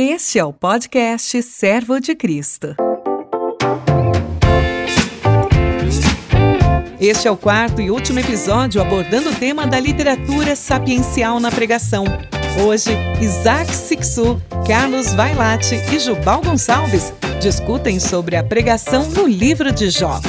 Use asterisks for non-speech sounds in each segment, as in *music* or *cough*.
Este é o podcast Servo de Cristo. Este é o quarto e último episódio abordando o tema da literatura sapiencial na pregação. Hoje, Isaac Sixu, Carlos Vailate e Jubal Gonçalves discutem sobre a pregação no livro de Jó.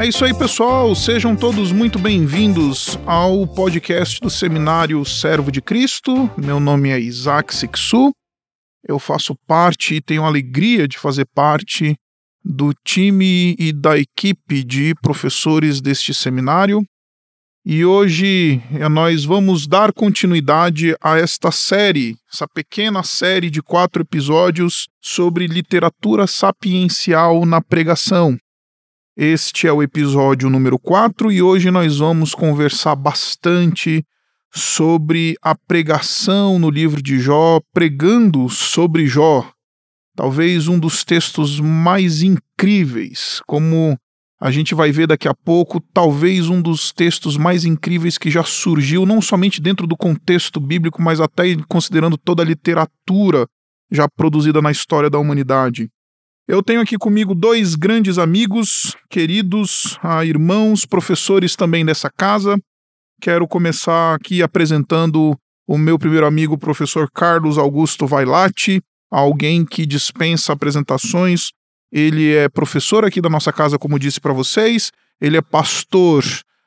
É isso aí, pessoal. Sejam todos muito bem-vindos ao podcast do Seminário Servo de Cristo. Meu nome é Isaac Sixu. Eu faço parte e tenho a alegria de fazer parte do time e da equipe de professores deste seminário. E hoje eh, nós vamos dar continuidade a esta série, essa pequena série de quatro episódios sobre literatura sapiencial na pregação. Este é o episódio número 4 e hoje nós vamos conversar bastante sobre a pregação no livro de Jó, pregando sobre Jó. Talvez um dos textos mais incríveis, como a gente vai ver daqui a pouco, talvez um dos textos mais incríveis que já surgiu, não somente dentro do contexto bíblico, mas até considerando toda a literatura já produzida na história da humanidade. Eu tenho aqui comigo dois grandes amigos, queridos, ah, irmãos, professores também dessa casa. Quero começar aqui apresentando o meu primeiro amigo, o professor Carlos Augusto Vailate, alguém que dispensa apresentações. Ele é professor aqui da nossa casa, como disse para vocês. Ele é pastor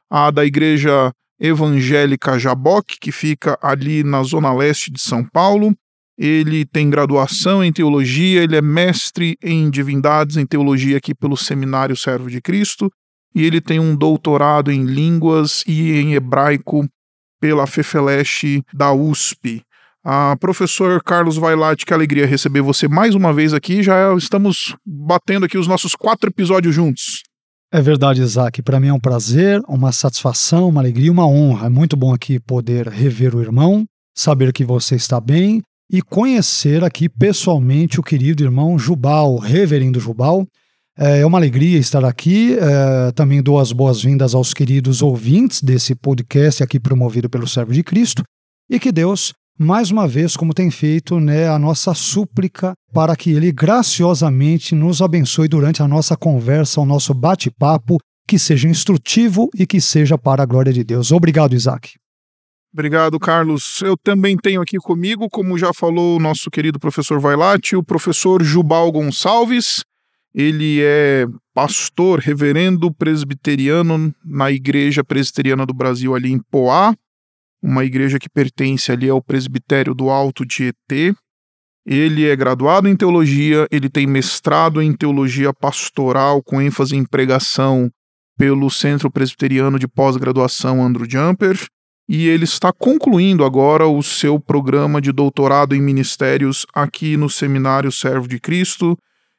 ah, da Igreja Evangélica Jaboque, que fica ali na zona leste de São Paulo ele tem graduação em teologia, ele é mestre em divindades em teologia aqui pelo Seminário Servo de Cristo, e ele tem um doutorado em línguas e em hebraico pela Fefeleche da USP. Ah, professor Carlos Vailate, que alegria receber você mais uma vez aqui. Já estamos batendo aqui os nossos quatro episódios juntos. É verdade, Isaac. Para mim é um prazer, uma satisfação, uma alegria, uma honra. É muito bom aqui poder rever o irmão, saber que você está bem e conhecer aqui pessoalmente o querido irmão Jubal, reverendo Jubal. É, é uma alegria estar aqui. É, também dou as boas-vindas aos queridos ouvintes desse podcast aqui promovido pelo Servo de Cristo. E que Deus, mais uma vez, como tem feito, né, a nossa súplica para que Ele graciosamente nos abençoe durante a nossa conversa, o nosso bate-papo, que seja instrutivo e que seja para a glória de Deus. Obrigado, Isaac. Obrigado, Carlos. Eu também tenho aqui comigo, como já falou o nosso querido professor Vailate, o professor Jubal Gonçalves. Ele é pastor, reverendo presbiteriano na Igreja Presbiteriana do Brasil, ali em Poá, uma igreja que pertence ali ao Presbitério do Alto Tietê. Ele é graduado em teologia, ele tem mestrado em teologia pastoral com ênfase em pregação pelo Centro Presbiteriano de Pós-Graduação Andrew Jumper e ele está concluindo agora o seu programa de doutorado em ministérios aqui no Seminário Servo de Cristo.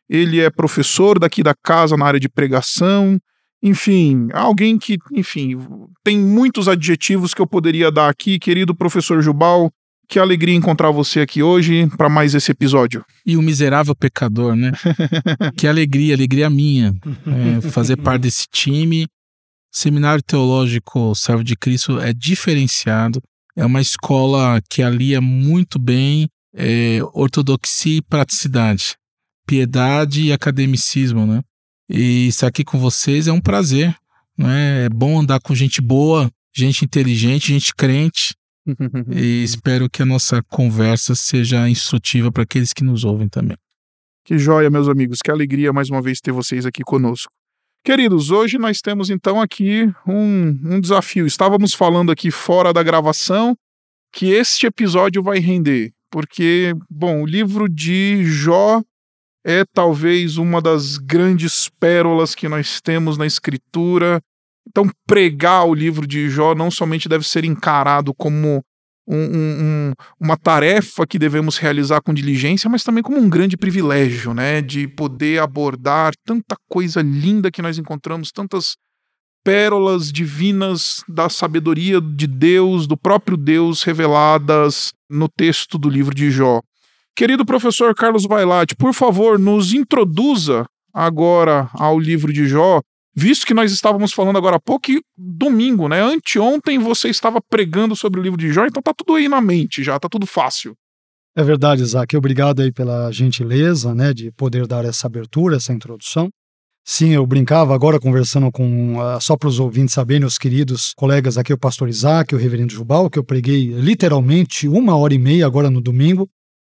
Ele é professor daqui da casa na área de pregação. Enfim, alguém que, enfim, tem muitos adjetivos que eu poderia dar aqui, querido professor Jubal. Que alegria encontrar você aqui hoje para mais esse episódio. E o miserável pecador, né? *laughs* que alegria, alegria minha é, fazer parte desse time Seminário Teológico Servo de Cristo é diferenciado, é uma escola que alia muito bem é, ortodoxia e praticidade, piedade e academicismo, né? E estar aqui com vocês é um prazer, né? É bom andar com gente boa, gente inteligente, gente crente. *laughs* e espero que a nossa conversa seja instrutiva para aqueles que nos ouvem também. Que joia, meus amigos, que alegria mais uma vez ter vocês aqui conosco. Queridos, hoje nós temos então aqui um, um desafio. Estávamos falando aqui fora da gravação que este episódio vai render, porque, bom, o livro de Jó é talvez uma das grandes pérolas que nós temos na escritura. Então, pregar o livro de Jó não somente deve ser encarado como um, um, uma tarefa que devemos realizar com diligência, mas também como um grande privilégio, né? De poder abordar tanta coisa linda que nós encontramos, tantas pérolas divinas da sabedoria de Deus, do próprio Deus, reveladas no texto do livro de Jó. Querido professor Carlos Vailate, por favor, nos introduza agora ao livro de Jó, visto que nós estávamos falando agora há pouco domingo, né? Anteontem você estava pregando sobre o livro de Jó, então tá tudo aí na mente já, tá tudo fácil. É verdade, Isaac. Obrigado aí pela gentileza, né, de poder dar essa abertura, essa introdução. Sim, eu brincava agora conversando com, uh, só para os ouvintes saberem, os queridos colegas aqui, o pastor Isaac, o reverendo Jubal, que eu preguei literalmente uma hora e meia agora no domingo,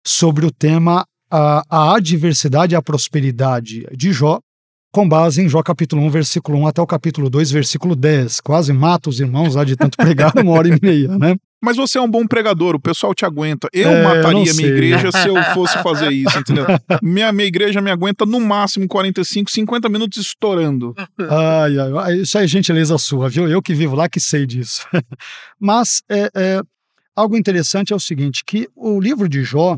sobre o tema uh, a adversidade e a prosperidade de Jó, com base em Jó capítulo 1, versículo 1 até o capítulo 2, versículo 10. Quase mata os irmãos lá de tanto *laughs* pregar uma hora e meia, né? Mas você é um bom pregador, o pessoal te aguenta. Eu é, mataria minha igreja se eu *laughs* fosse fazer isso, entendeu? minha, minha igreja me aguenta no máximo 45, 50 minutos estourando. Ai, ai, isso é gentileza sua, viu? Eu que vivo lá que sei disso. *laughs* Mas é, é, algo interessante é o seguinte, que o livro de Jó,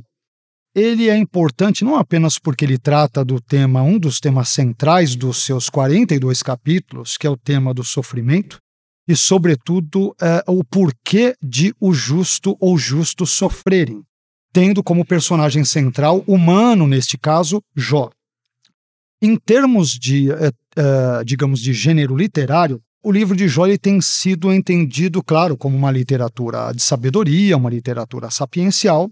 ele é importante não apenas porque ele trata do tema, um dos temas centrais dos seus 42 capítulos, que é o tema do sofrimento, e, sobretudo, é, o porquê de o justo ou justos sofrerem, tendo como personagem central, humano neste caso, Jó. Em termos de, é, é, digamos, de gênero literário, o livro de Jó tem sido entendido, claro, como uma literatura de sabedoria, uma literatura sapiencial,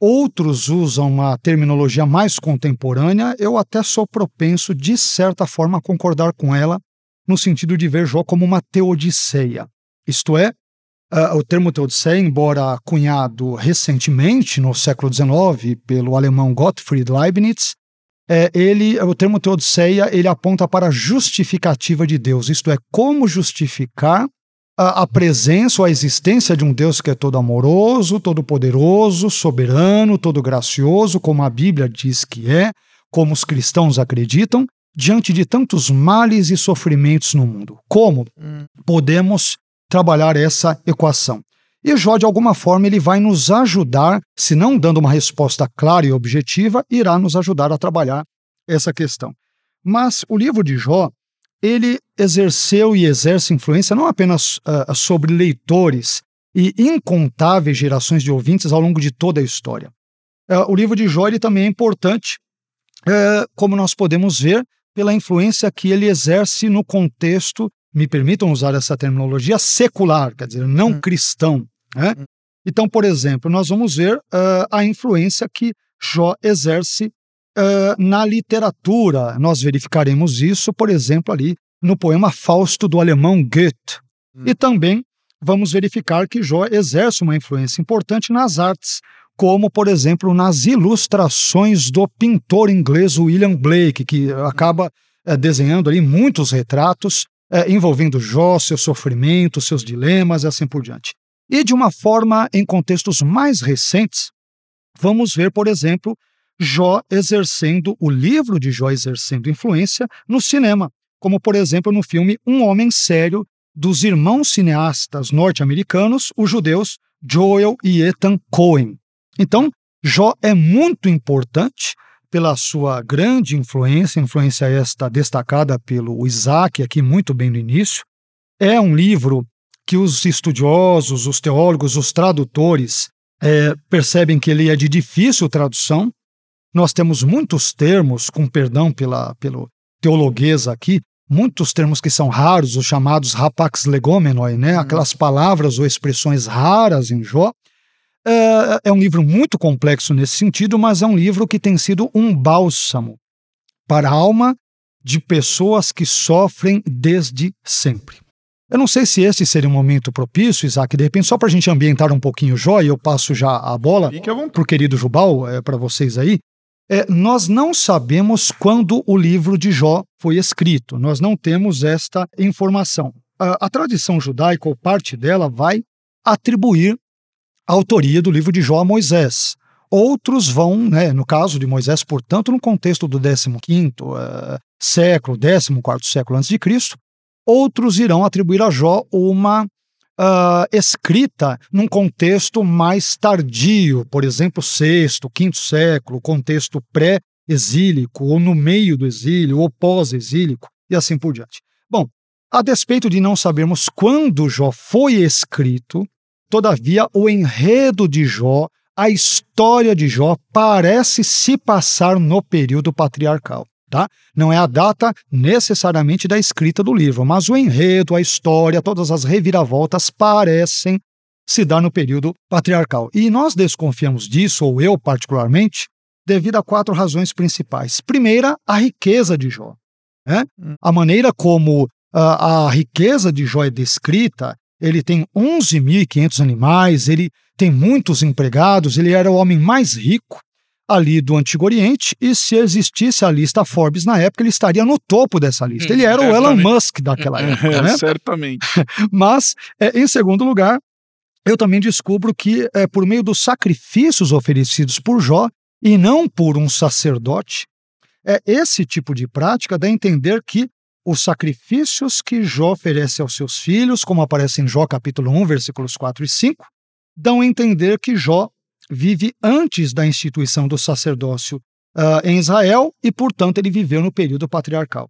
Outros usam uma terminologia mais contemporânea, eu até sou propenso, de certa forma, a concordar com ela, no sentido de ver Jó como uma teodiceia. Isto é, uh, o termo teodiceia, embora cunhado recentemente, no século XIX, pelo alemão Gottfried Leibniz, é, ele, o termo teodiceia ele aponta para a justificativa de Deus, isto é, como justificar a, a presença ou a existência de um Deus que é todo amoroso, todo poderoso, soberano, todo gracioso, como a Bíblia diz que é, como os cristãos acreditam, diante de tantos males e sofrimentos no mundo. Como hum. podemos trabalhar essa equação? E Jó, de alguma forma, ele vai nos ajudar, se não dando uma resposta clara e objetiva, irá nos ajudar a trabalhar essa questão. Mas o livro de Jó, ele exerceu e exerce influência não apenas uh, sobre leitores e incontáveis gerações de ouvintes ao longo de toda a história. Uh, o livro de Jó também é importante, uh, como nós podemos ver, pela influência que ele exerce no contexto, me permitam usar essa terminologia, secular, quer dizer, não hum. cristão. Né? Hum. Então, por exemplo, nós vamos ver a influência que Jó exerce Uh, na literatura, nós verificaremos isso, por exemplo, ali no poema Fausto do alemão Goethe. Hum. E também vamos verificar que Jó exerce uma influência importante nas artes, como, por exemplo, nas ilustrações do pintor inglês William Blake, que acaba é, desenhando ali muitos retratos é, envolvendo Jó, seus sofrimentos, seus dilemas e assim por diante. E de uma forma, em contextos mais recentes, vamos ver, por exemplo, Jó exercendo, o livro de Jó exercendo influência no cinema, como por exemplo no filme Um Homem Sério, dos irmãos cineastas norte-americanos, os judeus Joel e Ethan Cohen. Então, Jó é muito importante pela sua grande influência, influência esta destacada pelo Isaac aqui muito bem no início. É um livro que os estudiosos, os teólogos, os tradutores é, percebem que ele é de difícil tradução, nós temos muitos termos, com perdão pela, pelo teologuesa aqui, muitos termos que são raros, os chamados rapax legomenoi, né? Uhum. aquelas palavras ou expressões raras em Jó. É, é um livro muito complexo nesse sentido, mas é um livro que tem sido um bálsamo para a alma de pessoas que sofrem desde sempre. Eu não sei se esse seria um momento propício, Isaac, de repente, só para a gente ambientar um pouquinho o Jó, e eu passo já a bola para o querido Jubal, é, para vocês aí. É, nós não sabemos quando o livro de Jó foi escrito, nós não temos esta informação. A, a tradição judaica, ou parte dela, vai atribuir a autoria do livro de Jó a Moisés. Outros vão, né, no caso de Moisés, portanto, no contexto do 15 uh, século, 14 século antes de Cristo, outros irão atribuir a Jó uma uh, escrita num contexto mais tardio, por exemplo, sexto, quinto século, contexto pré-exílico, ou no meio do exílio, ou pós-exílico, e assim por diante. Bom, a despeito de não sabermos quando Jó foi escrito, todavia o enredo de Jó, a história de Jó, parece se passar no período patriarcal. Tá? Não é a data necessariamente da escrita do livro, mas o enredo, a história, todas as reviravoltas parecem se dar no período patriarcal. E nós desconfiamos disso, ou eu particularmente, devido a quatro razões principais. Primeira, a riqueza de Jó. Né? A maneira como a, a riqueza de Jó é descrita, ele tem 11.500 animais, ele tem muitos empregados, ele era o homem mais rico ali do Antigo Oriente, e se existisse a lista Forbes na época, ele estaria no topo dessa lista. Ele era o Elon Musk daquela época, né? *laughs* Certamente. *laughs* Mas, é, em segundo lugar, eu também descubro que, é, por meio dos sacrifícios oferecidos por Jó, e não por um sacerdote, é esse tipo de prática dá a entender que os sacrifícios que Jó oferece aos seus filhos, como aparece em Jó capítulo 1, versículos 4 e 5, dão a entender que Jó vive antes da instituição do sacerdócio uh, em Israel e, portanto, ele viveu no período patriarcal.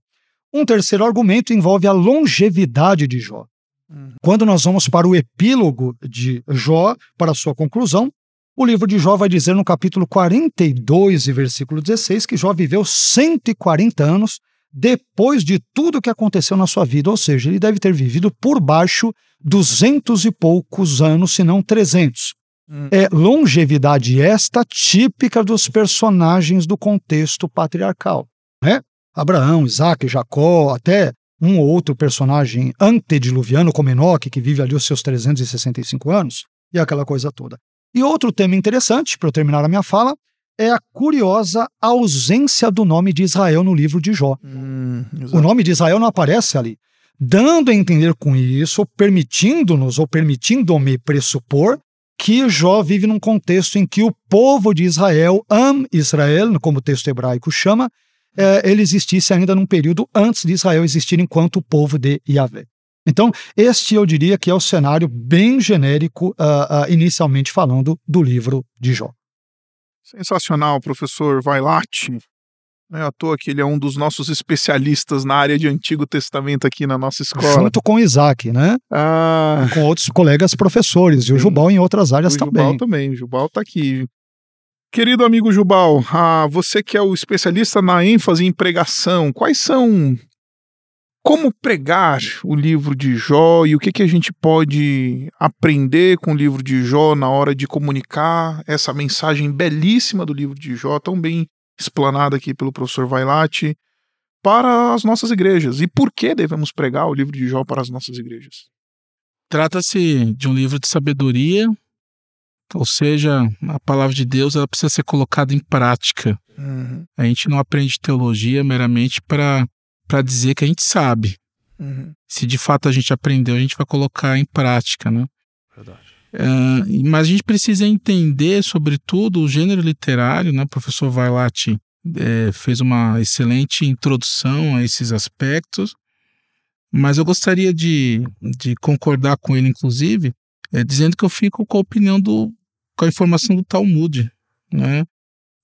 Um terceiro argumento envolve a longevidade de Jó. Uhum. Quando nós vamos para o epílogo de Jó, para a sua conclusão, o livro de Jó vai dizer no capítulo 42 e versículo 16 que Jó viveu 140 anos depois de tudo que aconteceu na sua vida, ou seja, ele deve ter vivido por baixo duzentos e poucos anos, se não 300. Hum. É longevidade esta típica dos personagens do contexto patriarcal, né? Abraão, Isaac, Jacó, até um ou outro personagem antediluviano, como Enoque, que vive ali os seus 365 anos, e aquela coisa toda. E outro tema interessante, para eu terminar a minha fala, é a curiosa ausência do nome de Israel no livro de Jó. Hum, o nome de Israel não aparece ali, dando a entender com isso, permitindo-nos ou permitindo-me pressupor que Jó vive num contexto em que o povo de Israel, Am Israel, como o texto hebraico chama, é, ele existisse ainda num período antes de Israel existir enquanto povo de Yahvé. Então, este eu diria que é o cenário bem genérico, uh, uh, inicialmente falando, do livro de Jó. Sensacional, professor Vailate. Não é à toa que ele é um dos nossos especialistas na área de Antigo Testamento aqui na nossa escola. Junto com Isaac, né? Ah. Com outros colegas professores, e o Jubal em outras áreas o também. O Jubal também, o Jubal está aqui. Querido amigo Jubal, ah, você que é o especialista na ênfase em pregação, quais são como pregar o livro de Jó e o que, que a gente pode aprender com o livro de Jó na hora de comunicar essa mensagem belíssima do livro de Jó, tão bem explanada aqui pelo professor Vailate, para as nossas igrejas. E por que devemos pregar o livro de Jó para as nossas igrejas? Trata-se de um livro de sabedoria, ou seja, a palavra de Deus ela precisa ser colocada em prática. Uhum. A gente não aprende teologia meramente para para dizer que a gente sabe. Uhum. Se de fato a gente aprendeu, a gente vai colocar em prática, né? Verdade. Uh, mas a gente precisa entender, sobretudo, o gênero literário, né? O professor Vailate é, fez uma excelente introdução a esses aspectos, mas eu gostaria de, de concordar com ele, inclusive, é, dizendo que eu fico com a opinião do, com a informação do Talmud, né?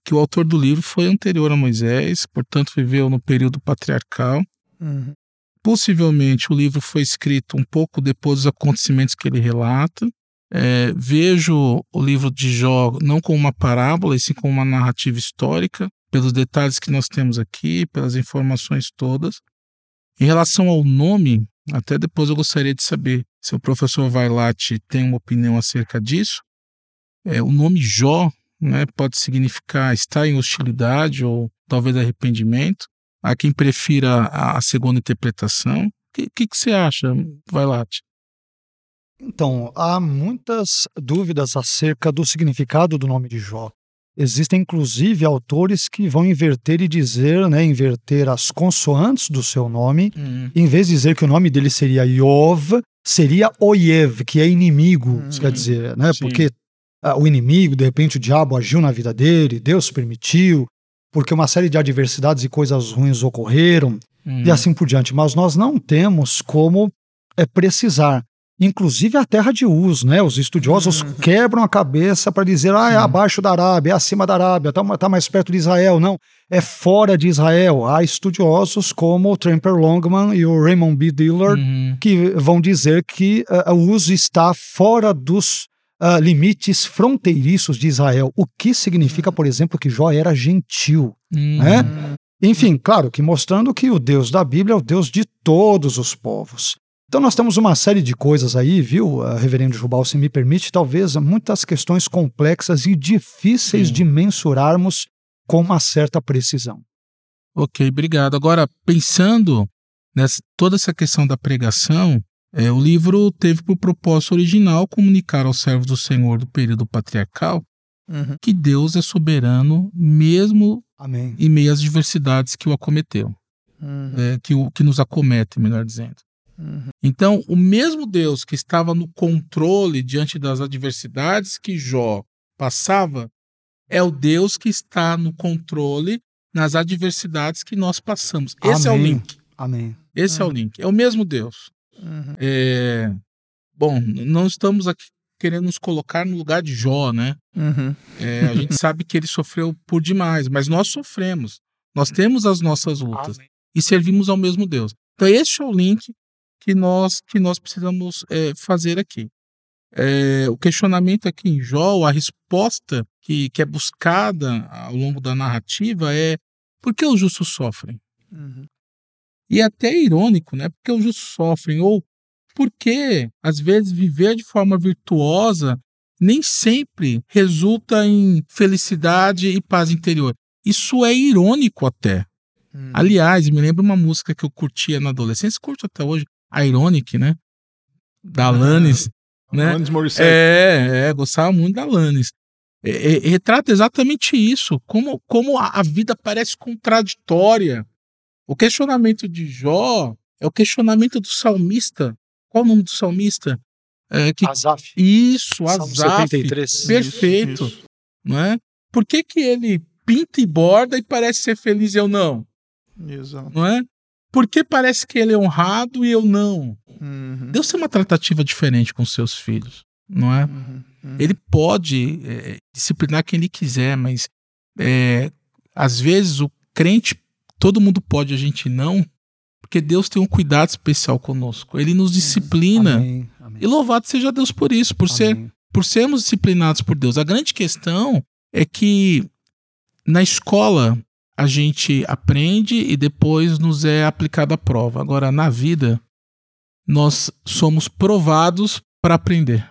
que o autor do livro foi anterior a Moisés, portanto viveu no período patriarcal. Uhum. Possivelmente o livro foi escrito um pouco depois dos acontecimentos que ele relata. É, vejo o livro de Jó não como uma parábola, e sim como uma narrativa histórica, pelos detalhes que nós temos aqui, pelas informações todas. Em relação ao nome, até depois eu gostaria de saber se o professor Vailate tem uma opinião acerca disso. É, o nome Jó né, pode significar estar em hostilidade ou talvez arrependimento. Há quem prefira a, segunda interpretação. O que, que, que, você acha, Vailate? Então, há muitas dúvidas acerca do significado do nome de Jó. Existem, inclusive, autores que vão inverter e dizer, né, inverter as consoantes do seu nome. Uhum. Em vez de dizer que o nome dele seria Yov, seria Oyev, que é inimigo, uhum. quer dizer, né? Sim. Porque uh, o inimigo, de repente o diabo agiu na vida dele, Deus permitiu, porque uma série de adversidades e coisas ruins ocorreram uhum. e assim por diante. Mas nós não temos como é, precisar. Inclusive a terra de Uz, né? Os estudiosos uhum. quebram a cabeça para dizer, ah, é abaixo da Arábia, é acima da Arábia, está tá mais perto de Israel. Não, é fora de Israel. Há estudiosos como o Tramper Longman e o Raymond B. Dillard uhum. que vão dizer que uh, Uz está fora dos uh, limites fronteiriços de Israel. O que significa, por exemplo, que Jó era gentil. Uhum. Né? Enfim, claro que mostrando que o Deus da Bíblia é o Deus de todos os povos. Então nós temos uma série de coisas aí, viu, uh, Reverendo Jubal, se me permite, talvez muitas questões complexas e difíceis Sim. de mensurarmos com uma certa precisão. Ok, obrigado. Agora, pensando nessa toda essa questão da pregação, é, o livro teve por propósito original comunicar aos servos do Senhor do período patriarcal Uhum. que Deus é soberano mesmo Amém. em meio às diversidades que o acometeu, Uhum. é, que, o, que nos acomete, melhor dizendo. Uhum. Então, o mesmo Deus que estava no controle diante das adversidades que Jó passava, é o Deus que está no controle nas adversidades que nós passamos. Esse é o Amém. link. Amém. Esse é o link. É o mesmo Deus. Uhum. É, Bom, não estamos aqui querendo nos colocar no lugar de Jó, né? Uhum. É, a gente *laughs* sabe que ele sofreu por demais, mas nós sofremos. Nós temos as nossas lutas e servimos ao mesmo Deus. Então, esse é o link que nós, que nós precisamos é, fazer aqui. É, o questionamento aqui em Jó, a resposta que, que é buscada ao longo da narrativa é por que os justos sofrem? Uhum. E é até irônico, né? Porque os justos sofrem, ou porque, às vezes, viver de forma virtuosa nem sempre resulta em felicidade e paz interior. Isso é irônico até. Uhum. Aliás, me lembra uma música que eu curtia na adolescência, curto até hoje, Ironic, né? Da Alanis, né? Alanis Morissette. É, é, gostava muito da Alanis. É, é, retrata exatamente isso, como, como a, a vida parece contraditória. O questionamento de Jó é o questionamento do salmista. Qual o nome do salmista? É, que, Asaf. isso, Salmo Asaf. 73. Perfeito. Isso. Não é? Por que, que ele pinta e borda e parece ser feliz e eu não? Exato. Não é? Por que parece que ele é honrado e eu não? Uhum. Deus tem uma tratativa diferente com seus filhos, não é? Uhum. Uhum. Ele pode é, disciplinar quem ele quiser, mas é, às vezes o crente, todo mundo pode, a gente não, porque Deus tem um cuidado especial conosco. Ele nos disciplina. Amém. Amém. E louvado seja Deus por isso, por ser por sermos disciplinados por Deus. A grande questão é que na escola a gente aprende e depois nos é aplicada a prova. Agora, na vida, nós somos provados para aprender.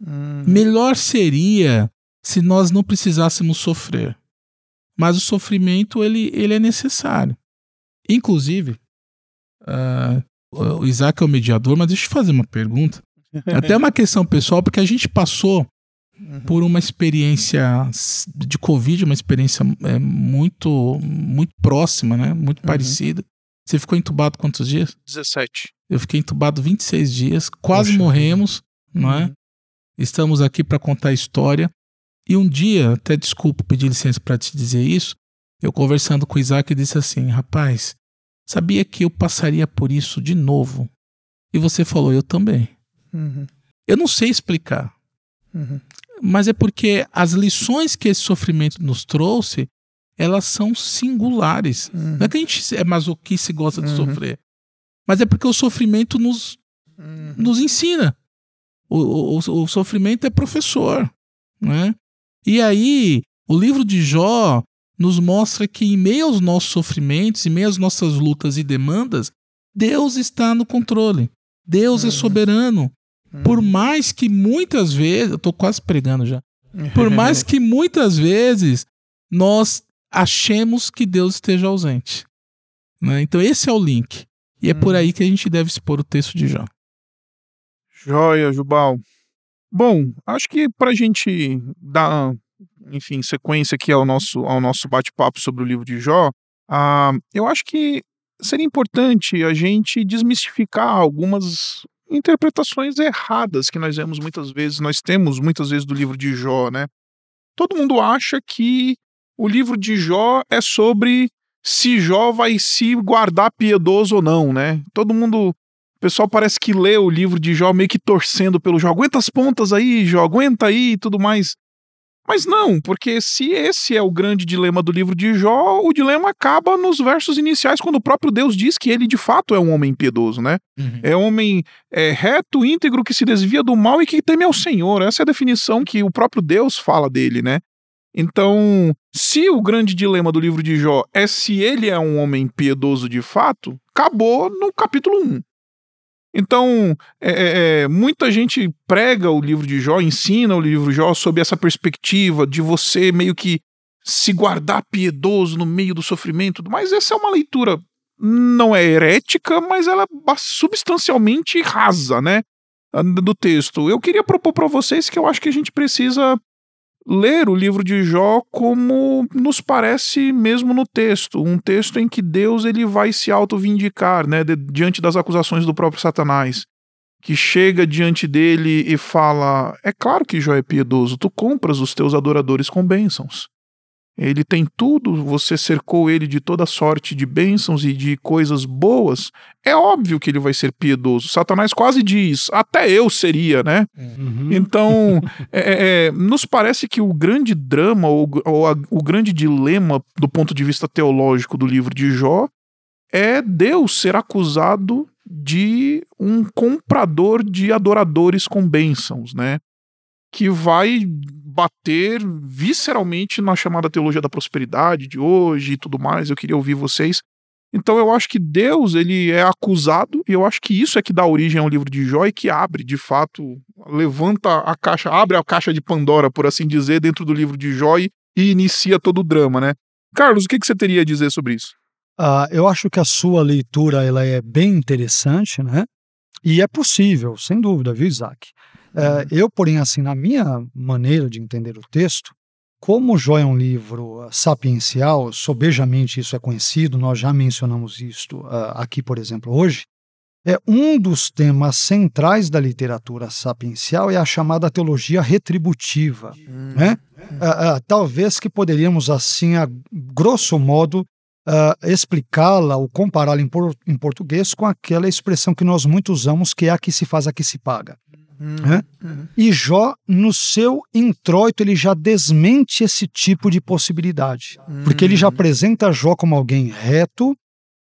Uhum. Melhor seria se nós não precisássemos sofrer. Mas o sofrimento, ele, ele é necessário. Inclusive, ah, o Isaac é o mediador, mas deixa eu te fazer uma pergunta. *laughs* Até uma questão pessoal, porque a gente passou Uhum. por uma experiência de Covid, uma experiência é, muito, muito próxima, né? Muito parecida. Você ficou entubado quantos dias? 17. Eu fiquei entubado 26 dias, quase Poxa morremos, não é? Uhum. Estamos aqui para contar a história. E um dia, até desculpa pedir licença para te dizer isso, eu conversando com o Isaac disse assim: rapaz, sabia que eu passaria por isso de novo? E você falou: eu também. Uhum. Eu não sei explicar, Uhum. Mas é porque as lições que esse sofrimento nos trouxe, elas são singulares. Uhum. Não é que a gente é masoquista e gosta de Uhum. sofrer, mas é porque o sofrimento nos, Uhum. nos ensina. O, o, o- sofrimento é professor, né? E aí, o livro de Jó nos mostra que em meio aos nossos sofrimentos, em meio às nossas lutas e demandas, Deus está no controle. Deus é Uhum. Por mais que muitas vezes, eu tô quase pregando já. Por mais *laughs* que muitas vezes nós achemos que Deus esteja ausente. né? Então esse é o link. E é por Uhum. aí que a gente deve expor o texto de Jó. Joia, Jubal. Bom, acho que para a gente dar, enfim, sequência aqui ao nosso, ao nosso bate-papo sobre o livro de Jó, ah, eu acho que seria importante a gente desmistificar algumas interpretações erradas que nós vemos muitas vezes, nós temos muitas vezes do livro de Jó, né? Todo mundo acha que o livro de Jó é sobre se Jó vai se guardar piedoso ou não, né? Todo mundo o pessoal parece que lê o livro de Jó meio que torcendo pelo Jó. Aguenta as pontas aí, Jó, aguenta aí e tudo mais. Mas não, porque se esse é o grande dilema do livro de Jó, o dilema acaba nos versos iniciais, quando o próprio Deus diz que ele de fato é um homem piedoso, né? É homem é, reto, íntegro, que se desvia do mal e que teme ao Senhor. Essa é a definição que o próprio Deus fala dele, né? Então, se o grande dilema do livro de Jó é se ele é um homem piedoso de fato, acabou no capítulo 1. Então, é, é, é, muita gente prega o livro de Jó, ensina o livro de Jó sob essa perspectiva de você meio que se guardar piedoso no meio do sofrimento, mas essa é uma leitura não é herética, mas ela é substancialmente rasa, né? Do texto. Eu queria propor para vocês que eu acho que a gente precisa ler o livro de Jó como nos parece mesmo no texto, um texto em que Deus ele vai se auto-vindicar, né, diante das acusações do próprio Satanás, que chega diante dele e fala: "É claro que Jó é piedoso, tu compras os teus adoradores com bênçãos. Ele tem tudo, você cercou ele de toda sorte de bênçãos e de coisas boas. É óbvio que ele vai ser piedoso. Satanás quase diz: até eu seria, né? Uhum. Então, *laughs* é, é, é, nos parece que o grande drama, ou, ou a, o grande dilema do ponto de vista teológico do livro de Jó é Deus ser acusado de um comprador de adoradores com bênçãos, né? Que vai bater visceralmente na chamada teologia da prosperidade de hoje e tudo mais. Eu queria ouvir vocês. Então eu acho que Deus ele é acusado e eu acho que isso é que dá origem ao livro de Jó e que abre, de fato, levanta a caixa, abre a caixa de Pandora, por assim dizer, dentro do livro de Jó e, inicia todo o drama, né? Carlos, o que, que você teria a dizer sobre isso? Uh, eu acho que a sua leitura ela é bem interessante, né? E é possível, sem dúvida, viu, Isaac? É, eu, porém, assim, na minha maneira de entender o texto, como Jó é um livro uh, sapiencial, sobejamente isso é conhecido, nós já mencionamos isto uh, aqui, por exemplo, hoje, é um dos temas centrais da literatura sapiencial é a chamada teologia retributiva, hum. né? Uh, talvez que poderíamos, assim, a grosso modo, explicá-la ou compará-la em, por, em português com aquela expressão que nós muito usamos, que é a que se faz, a que se paga. Uhum, uhum. E Jó, no seu introito, ele já desmente esse tipo de possibilidade. Uhum. Porque ele já hum. apresenta Jó como alguém reto,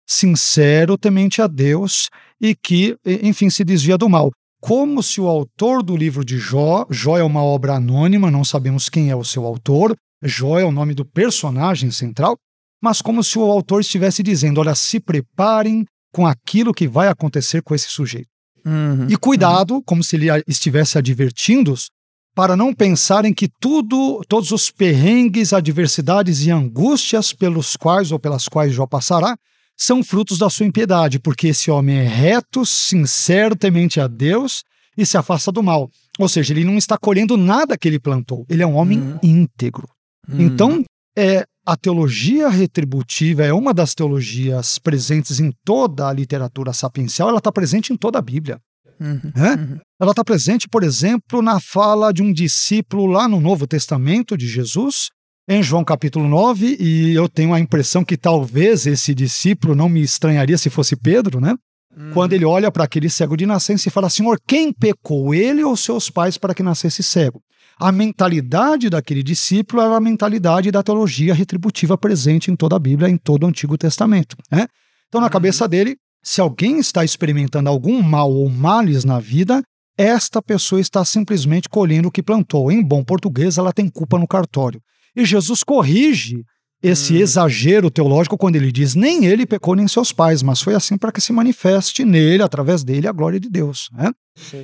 sincero, temente a Deus e que, enfim, se desvia do mal. Como se o autor do livro de Jó, Jó é uma obra anônima, não sabemos quem é o seu autor, Jó é o nome do personagem central, mas como se o autor estivesse dizendo: olha, se preparem com aquilo que vai acontecer com esse sujeito. Uhum, e cuidado, uhum. como se ele estivesse advertindo-os, para não pensarem que tudo, todos os perrengues, adversidades e angústias pelos quais ou pelas quais Jó passará, são frutos da sua impiedade, porque esse homem é reto, sincero, temente a Deus e se afasta do mal. Ou seja, ele não está colhendo nada que ele plantou, ele é um homem uhum. íntegro. Uhum. Então, é, a teologia retributiva é uma das teologias presentes em toda a literatura sapiencial, ela está presente em toda a Bíblia. Uhum, né? uhum. Ela está presente, por exemplo, na fala de um discípulo lá no Novo Testamento de Jesus, em João capítulo 9, e eu tenho a impressão que talvez esse discípulo não me estranharia se fosse Pedro, né? Uhum. Quando ele olha para aquele cego de nascença e fala: Senhor, quem pecou, ele ou seus pais, para que nascesse cego? A mentalidade daquele discípulo era a mentalidade da teologia retributiva presente em toda a Bíblia, em todo o Antigo Testamento. Né? Então, na uhum. cabeça dele, se alguém está experimentando algum mal ou males na vida, esta pessoa está simplesmente colhendo o que plantou. Em bom português, ela tem culpa no cartório. E Jesus corrige esse hum. exagero teológico quando ele diz: nem ele pecou nem seus pais, mas foi assim para que se manifeste nele, através dele, a glória de Deus. Né?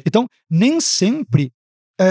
Então, nem sempre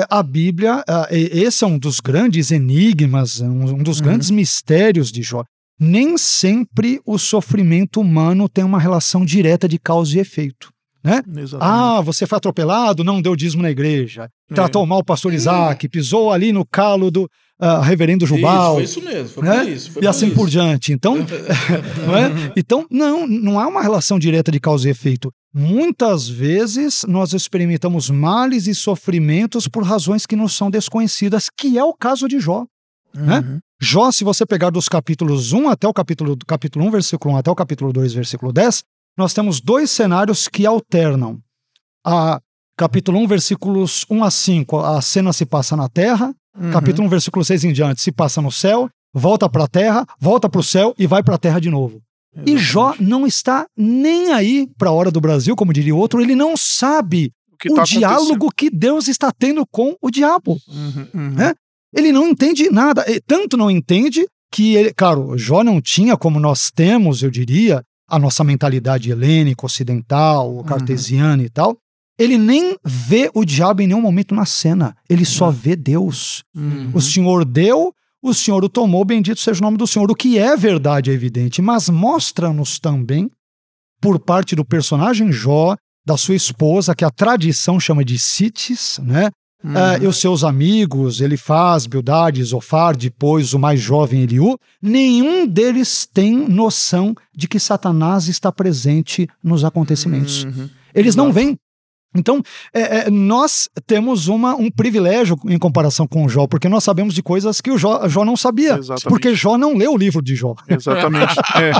a Bíblia, é, esse é um dos grandes enigmas, um, um dos uhum. grandes mistérios de Jó. Nem sempre o sofrimento humano tem uma relação direta de causa e efeito. Né? Ah, você foi atropelado, não deu dízimo na igreja, é. tratou mal o pastor Isaac, pisou ali no calo do uh, reverendo Jubal. Isso, foi isso mesmo, foi né? por isso. Foi e assim isso. por diante. Então, *laughs* não é? então, não, não há uma relação direta de causa e efeito. Muitas vezes nós experimentamos males e sofrimentos por razões que nos são desconhecidas, que é o caso de Jó. Né? Uhum. Né? Jó, se você pegar dos capítulos 1 até o capítulo, capítulo 1, versículo 1 até o capítulo 2, versículo 10, nós temos dois cenários que alternam. A capítulo 1, versículos 1 a 5, a cena se passa na terra. Uhum. Capítulo 1, versículo 6 em diante, se passa no céu, volta para a terra, volta para o céu e vai para a terra de novo. Exatamente. E Jó não está nem aí para a hora do Brasil, como diria o outro, ele não sabe o, o tá diálogo que Deus está tendo com o diabo. Uhum, uhum. Né? Ele não entende nada. Tanto não entende que ele, claro, Jó não tinha como nós temos, eu diria, a nossa mentalidade helênica, ocidental, uhum. cartesiana uhum. e tal. Ele nem vê o diabo em nenhum momento na cena. Ele só uhum. vê Deus. Uhum. O Senhor deu, o Senhor o tomou, bendito seja o nome do Senhor. O que é verdade é evidente, mas mostra-nos também, por parte do personagem Jó, da sua esposa, que a tradição chama de Citis, né? Uhum. Uh, e os seus amigos, ele faz Bildade, Zofar, depois o mais jovem Eliú, nenhum deles tem noção de que Satanás está presente nos acontecimentos. Uhum. Eles não veem. Então, é, é, nós temos uma, um privilégio em comparação com o Jó, porque nós sabemos de coisas que o Jó, Jó não sabia. Exatamente. Porque Jó não leu o livro de Jó. Exatamente. *laughs* É.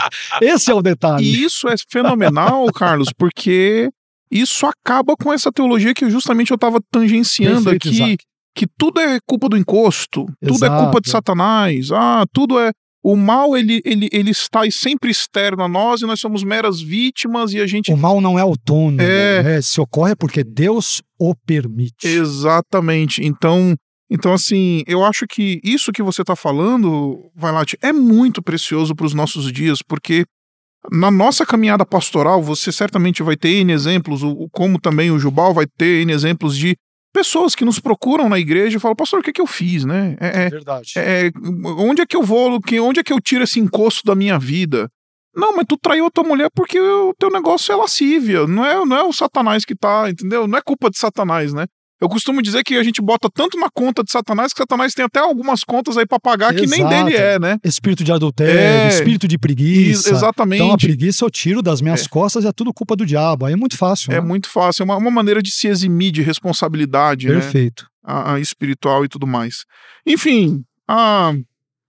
Esse é o detalhe. E isso é fenomenal, Carlos, porque isso acaba com essa teologia que justamente eu estava tangenciando Perfeito, aqui, Isaac. que tudo é culpa do encosto, Exato. tudo é culpa de Satanás, ah, tudo é o mal ele, ele, ele está sempre externo a nós e nós somos meras vítimas e a gente. O mal não é autônomo. É... Né? Se ocorre é porque Deus o permite. Exatamente. Então, então assim, eu acho que isso que você está falando, Vailate, é muito precioso para os nossos dias, porque na nossa caminhada pastoral, você certamente vai ter N exemplos, como também o Jubal vai ter N exemplos de pessoas que nos procuram na igreja e falam, pastor, o que, é que eu fiz, né? É, é Verdade. É, onde é que eu vou, onde é que eu tiro esse encosto da minha vida? Não, mas tu traiu a tua mulher porque o teu negócio é lascívia, não é, não é o satanás que tá, entendeu? Não é culpa de satanás, né? Eu costumo dizer que a gente bota tanto na conta de Satanás que Satanás tem até algumas contas aí para pagar Exato. que nem dele é, né? Espírito de adultério, é, espírito de preguiça. Exatamente. Então a preguiça eu tiro das minhas é. costas e é tudo culpa do diabo. Aí é muito fácil. É né? muito fácil. É uma, uma, maneira de se eximir de responsabilidade, né? Perfeito. Né? A, a, espiritual e tudo mais. Enfim, a,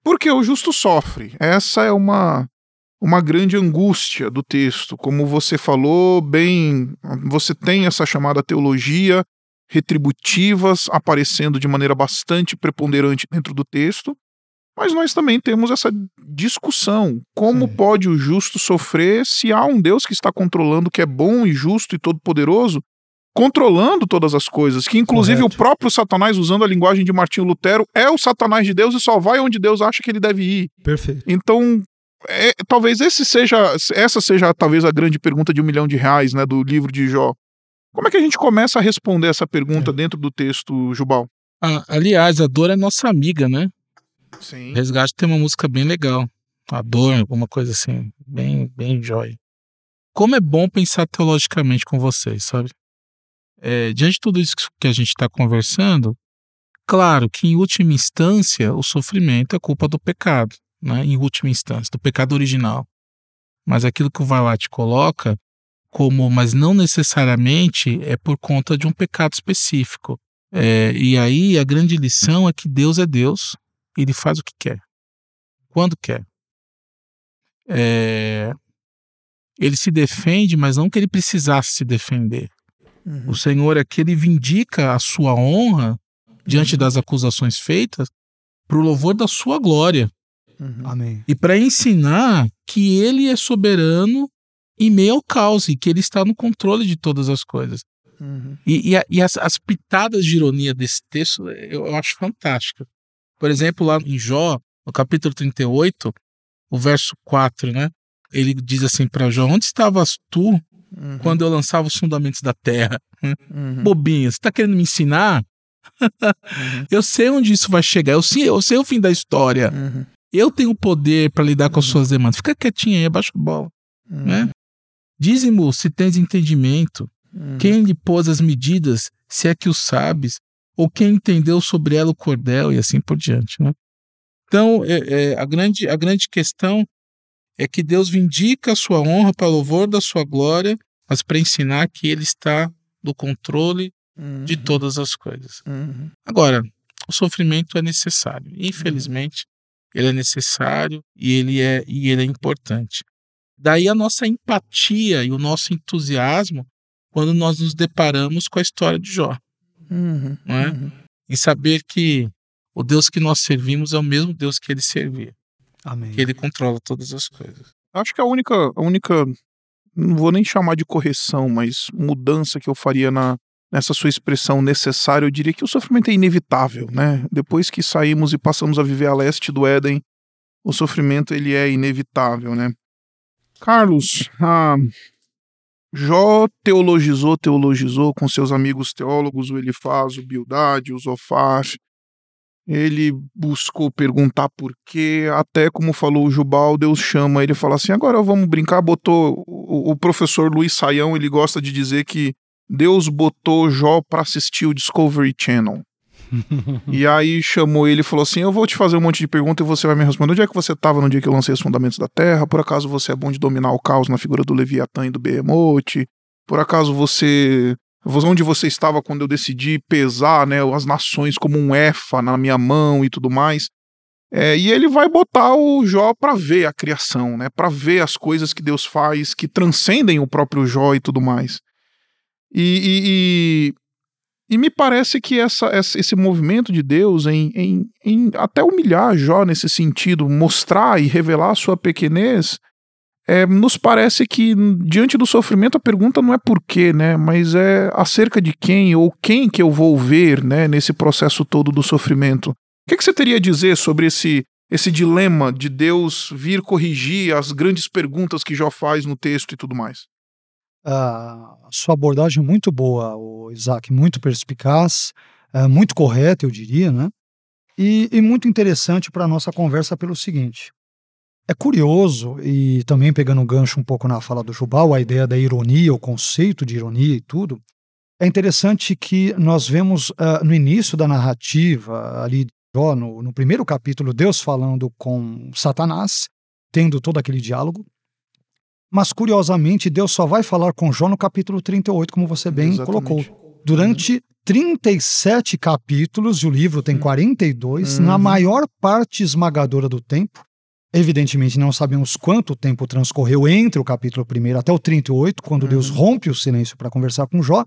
porque o justo sofre. Essa é uma uma grande angústia do texto. Como você falou, bem, você tem essa chamada teologia retributivas aparecendo de maneira bastante preponderante dentro do texto, mas nós também temos essa discussão: como pode o justo sofrer se há um Deus que está controlando, que é bom e justo e todo-poderoso, controlando todas as coisas, que inclusive Correto. o próprio Satanás, usando a linguagem de Martinho Lutero, é o Satanás de Deus e só vai onde Deus acha que ele deve ir. Perfeito. Então, é, talvez esse seja, essa seja talvez a grande pergunta de um milhão de reais, né, do livro de Jó. Como é que a gente começa a responder essa pergunta é. dentro do texto, Jubal? Ah, aliás, a dor é nossa amiga, né? Sim. Resgate tem uma música bem legal. A dor, alguma coisa assim, bem, bem joy. Como é bom pensar teologicamente com vocês, sabe? É, diante de tudo isso que a gente está conversando, claro que em última instância o sofrimento é culpa do pecado, né? Em última instância, do pecado original. Mas aquilo que o Valat coloca como, mas não necessariamente é por conta de um pecado específico. É, e aí a grande lição é que Deus é Deus, ele faz o que quer, quando quer. É, ele se defende, mas não que ele precisasse se defender. Uhum. O Senhor é que ele vindica a sua honra diante uhum. das acusações feitas para o louvor da sua glória. Uhum. Amém. E para ensinar que ele é soberano em meio ao caos e que ele está no controle de todas as coisas. Uhum. E, e, e as, as, pitadas de ironia desse texto eu, eu, acho fantástica. Por exemplo, lá em Jó, no capítulo 38, o verso 4, né? Ele diz assim para Jó: Onde estavas tu uhum. quando eu lançava os fundamentos da terra? Uhum. Bobinho, você está querendo me ensinar? Uhum. *laughs* eu sei onde isso vai chegar, eu sei, eu sei o fim da história. Uhum. Eu tenho poder para lidar com as uhum. suas demandas. Fica quietinho aí, abaixa a bola. Né? Dízimo, se tens entendimento. Uhum. Quem lhe pôs as medidas, se é que o sabes, ou quem entendeu sobre ela o cordel, e assim por diante. Né? Então, é, é, a, grande, a grande questão é que Deus vindica a sua honra para louvor da sua glória, mas para ensinar que Ele está no controle uhum. de todas as coisas. Uhum. Agora, o sofrimento é necessário. Infelizmente, ele é necessário e ele é, e ele é importante. Daí a nossa empatia e o nosso entusiasmo quando nós nos deparamos com a história de Jó. Uhum, não é? Uhum. Em saber que o Deus que nós servimos é o mesmo Deus que ele servia. Amém. Que ele controla todas as coisas. Acho que a única, a única, não vou nem chamar de correção, mas mudança que eu faria na, nessa sua expressão necessária, eu diria que o sofrimento é inevitável, né? Depois que saímos e passamos a viver a leste do Éden, o sofrimento ele é inevitável, né? Carlos, ah, Jó teologizou, teologizou com seus amigos teólogos, o Elifaz, o Bildade, o Zofar. Ele buscou perguntar por quê, até como falou o Jubal, Deus chama ele fala assim: agora vamos brincar. Botou o, o professor Luiz Saião, ele gosta de dizer que Deus botou Jó para assistir o Discovery Channel. *laughs* e aí chamou ele e falou assim: Eu vou te fazer um monte de perguntas e você vai me responder. Onde é que você estava no dia que eu lancei os fundamentos da Terra? Por acaso você é bom de dominar o caos na figura do Leviatã e do Behemoth? Por acaso você. Onde você estava quando eu decidi pesar né, as nações como um efa na minha mão e tudo mais? É, e ele vai botar o Jó para ver a criação, né? Para ver as coisas que Deus faz que transcendem o próprio Jó e tudo mais. E, e, e, me parece que essa, esse movimento de Deus em, em, em, até humilhar Jó nesse sentido, mostrar e revelar a sua pequenez, é, nos parece que diante do sofrimento a pergunta não é por quê, né, mas é acerca de quem ou quem que eu vou ver né, nesse processo todo do sofrimento. O que, que você teria a dizer sobre esse, esse dilema de Deus vir corrigir as grandes perguntas que Jó faz no texto e tudo mais? A sua abordagem é muito boa, o Isaac, muito perspicaz, é, muito correta, eu diria, né? E, e muito interessante para a nossa conversa pelo seguinte. É curioso, e também pegando um gancho um pouco na fala do Jubal, a ideia da ironia, o conceito de ironia e tudo, é interessante que nós vemos uh, no início da narrativa, ali no, no primeiro capítulo, Deus falando com Satanás, tendo todo aquele diálogo, mas, curiosamente, Deus só vai falar com Jó no capítulo 38, como você bem Exatamente. colocou. Durante uhum. 37 capítulos, e o livro tem 42, uhum. na maior parte esmagadora do tempo, Evidentemente, não sabemos quanto tempo transcorreu entre o capítulo 1 até o 38, quando uhum. Deus rompe o silêncio para conversar com Jó.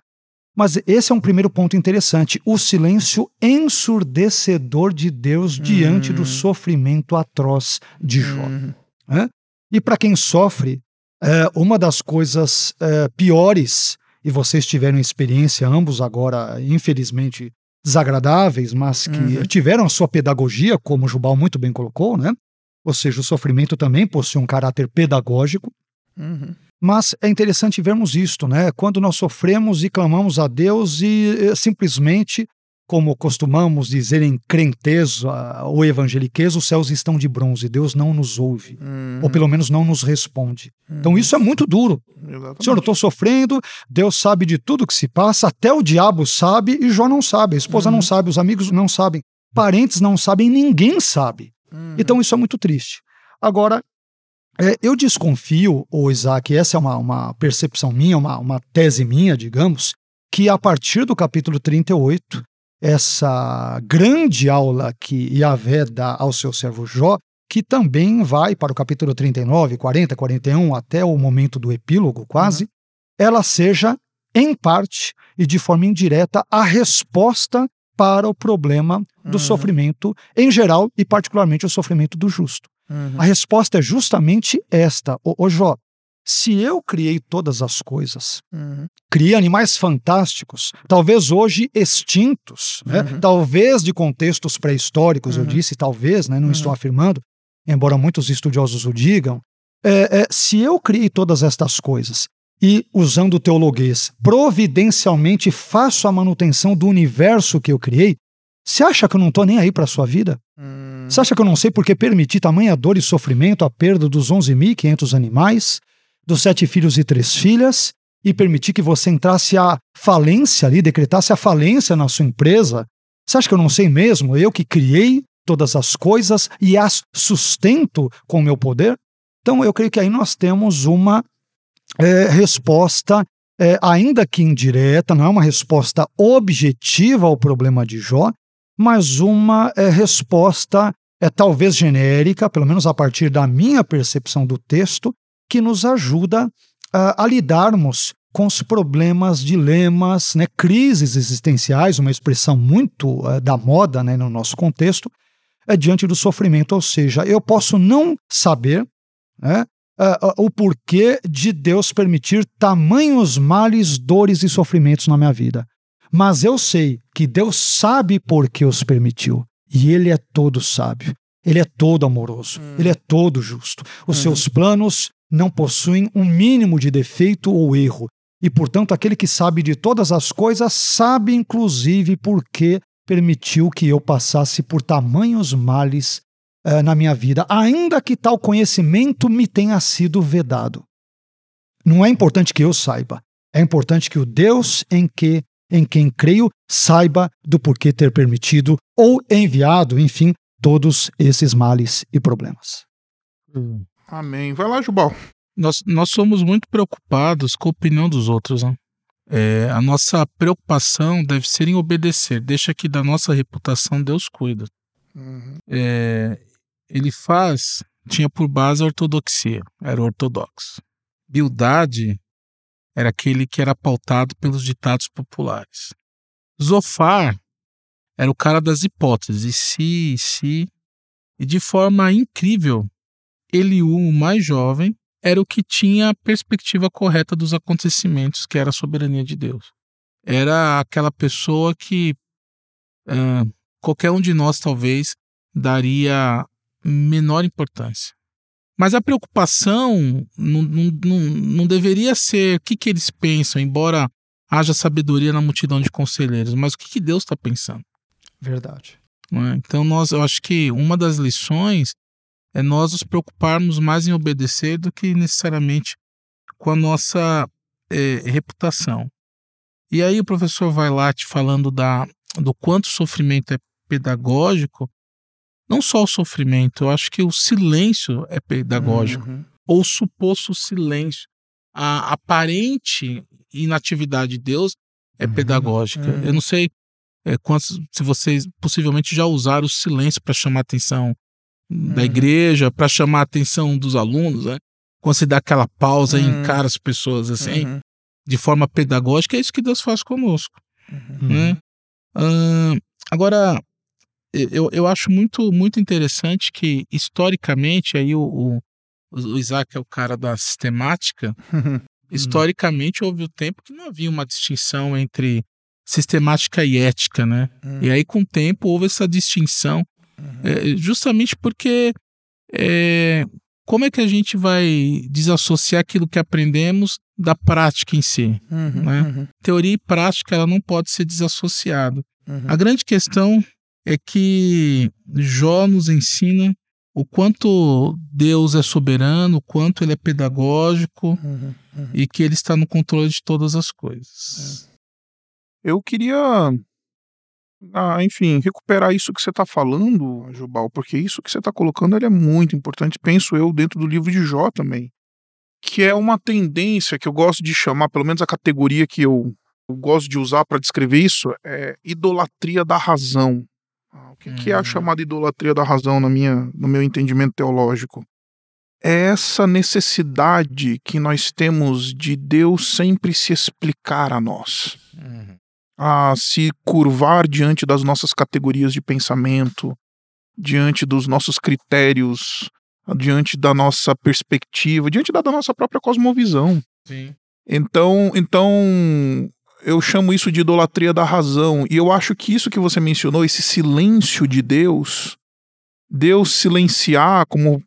Mas esse é um primeiro ponto interessante: o silêncio ensurdecedor de Deus uhum. diante do sofrimento atroz de Jó. Uhum. É? E para quem sofre, é, uma das coisas é, piores, e vocês tiveram experiência, ambos agora, infelizmente, desagradáveis, mas que uhum. tiveram a sua pedagogia, como o Jubal muito bem colocou, né? Ou seja, o sofrimento também possui um caráter pedagógico. Uhum. Mas é interessante vermos isto, né? Quando nós sofremos e clamamos a Deus e eh, simplesmente como costumamos dizer em crentez ou evangeliquez, os céus estão de bronze, Deus não nos ouve, uhum. ou pelo menos não nos responde. Uhum. Então isso é muito duro. Exatamente. Senhor, eu estou sofrendo, Deus sabe de tudo que se passa, até o diabo sabe e Jó não sabe, a esposa uhum. não sabe, os amigos não sabem, parentes não sabem, ninguém sabe. Uhum. Então isso é muito triste. Agora, é, eu desconfio, o Isaac, essa é uma, uma percepção minha, uma, uma tese minha, digamos, que a partir do capítulo 38, essa grande aula que Yahvé dá ao seu servo Jó, que também vai para o capítulo 39, 40, 41, até o momento do epílogo quase, uhum. ela seja, em parte e de forma indireta, a resposta para o problema do uhum. sofrimento em geral e particularmente o sofrimento do justo. Uhum. A resposta é justamente esta. O Jó, se eu criei todas as coisas, uhum. criei animais fantásticos, talvez hoje extintos, né? uhum. talvez de contextos pré-históricos, uhum. eu disse talvez, né? não estou uhum. afirmando, embora muitos estudiosos o digam, é, é, se eu criei todas estas coisas e, usando o teologuês, providencialmente faço a manutenção do universo que eu criei, você acha que eu não estou nem aí para a sua vida? Hum. Você acha que eu não sei por que permiti tamanha dor e sofrimento, a perda dos 11.500 animais? Dos sete filhos e três filhas e permitir que você entrasse à falência ali, decretasse a falência na sua empresa. Você acha que eu não sei mesmo? Eu que criei todas as coisas e as sustento com o meu poder? Então, eu creio que aí nós temos uma é, resposta, é, ainda que indireta, não é uma resposta objetiva ao problema de Jó, mas uma é, resposta, é, talvez genérica, pelo menos a partir da minha percepção do texto, que nos ajuda a, a lidarmos com os problemas, dilemas, né, crises existenciais, uma expressão muito uh, da moda né, no nosso contexto, é diante do sofrimento. Ou seja, eu posso não saber né, uh, uh, o porquê de Deus permitir tamanhos males, dores e sofrimentos na minha vida. Mas eu sei que Deus sabe por que os permitiu. E Ele é todo sábio. Ele é todo amoroso. Hum. Ele é todo justo. Os uhum. seus planos não possuem um mínimo de defeito ou erro. E, portanto, aquele que sabe de todas as coisas sabe, inclusive, por que permitiu que eu passasse por tamanhos males uh, na minha vida, ainda que tal conhecimento me tenha sido vedado. Não é importante que eu saiba, é importante que o Deus em que em quem creio saiba do porquê ter permitido ou enviado, enfim, todos esses males e problemas. Hum. Amém. Vai lá, Jubal. Nós, nós somos muito preocupados com a opinião dos outros, né? É, a nossa preocupação deve ser em obedecer. Deixa que da nossa reputação Deus cuida. Uhum. É, ele faz, tinha por base a ortodoxia, era ortodoxo. Bildade era aquele que era pautado pelos ditados populares. Zofar era o cara das hipóteses, se, se. E de forma incrível, Eliú, o mais jovem, era o que tinha a perspectiva correta dos acontecimentos, que era a soberania de Deus. Era aquela pessoa que uh, qualquer um de nós talvez daria menor importância. Mas a preocupação não, não, não, deveria ser o que, que eles pensam, embora haja sabedoria na multidão de conselheiros, mas o que, que Deus está pensando. Verdade. É? Então, nós, eu acho que uma das lições é nós nos preocuparmos mais em obedecer do que necessariamente com a nossa é, reputação. E aí o professor Vailate falando da, do quanto o sofrimento é pedagógico, não só o sofrimento, eu acho que o silêncio é pedagógico, uhum. ou o suposto silêncio. A aparente inatividade de Deus é uhum. pedagógica. Uhum. Eu não sei é, quantos, se vocês possivelmente já usaram o silêncio para chamar atenção da uhum. igreja, para chamar a atenção dos alunos, né? Quando você dá aquela pausa e uhum. encara as pessoas assim, uhum. de forma pedagógica, é isso que Deus faz conosco. Né? Uh, agora, eu, eu acho muito, muito interessante que, historicamente, aí o, o, o Isaac é o cara da sistemática, *laughs* historicamente houve o tempo que não havia uma distinção entre sistemática e ética, né? Uhum. E aí, com o tempo, houve essa distinção, uhum. é, justamente porque é, como é que a gente vai desassociar aquilo que aprendemos da prática em si? Uhum, né? Uhum. Teoria e prática ela não pode ser desassociada. Uhum. A grande questão é que Jó nos ensina o quanto Deus é soberano, o quanto ele é pedagógico uhum, uhum. e que ele está no controle de todas as coisas. É. Eu queria, ah, enfim, recuperar isso que você está falando, Jubal, porque isso que você está colocando é muito importante, penso eu, dentro do livro de Jó também, que é uma tendência que eu gosto de chamar, pelo menos a categoria que eu, eu gosto de usar para descrever isso, é idolatria da razão. Ah, o que, hum. que é a hum. chamada idolatria da razão na minha, no meu entendimento teológico? É essa necessidade que nós temos de Deus sempre se explicar a nós, uhum. A se curvar diante das nossas categorias de pensamento, diante dos nossos critérios, diante da nossa perspectiva, diante da, da nossa própria cosmovisão. Sim. Então, então eu chamo isso de idolatria da razão. E eu acho que isso que você mencionou, esse silêncio de Deus, Deus silenciar, como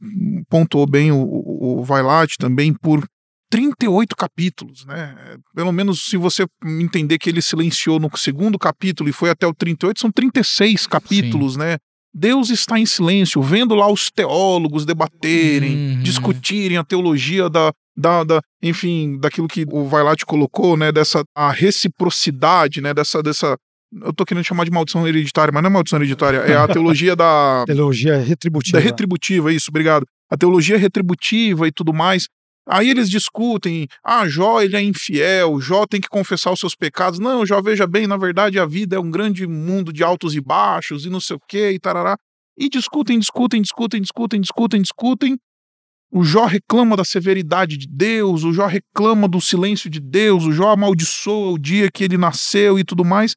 pontuou bem o, o, o Vailate também, por 38 capítulos, né? Pelo menos se você entender que ele silenciou no segundo capítulo e foi até o 38, são 36 capítulos, Sim. né? Deus está em silêncio, vendo lá os teólogos debaterem, uhum. discutirem a teologia da, da, da, enfim, daquilo que o Vailate colocou, né, dessa a reciprocidade, né, dessa, dessa eu tô querendo chamar de maldição hereditária, mas não é maldição hereditária, é a *laughs* teologia da teologia retributiva. Da retributiva, isso, obrigado. A teologia retributiva e tudo mais. Aí eles discutem, ah, Jó ele é infiel, Jó tem que confessar os seus pecados. Não, Jó, veja bem, na verdade a vida é um grande mundo de altos e baixos e não sei o que e tarará. E discutem, discutem, discutem, discutem, discutem, discutem. O Jó reclama da severidade de Deus, o Jó reclama do silêncio de Deus, o Jó amaldiçoa o dia que ele nasceu e tudo mais.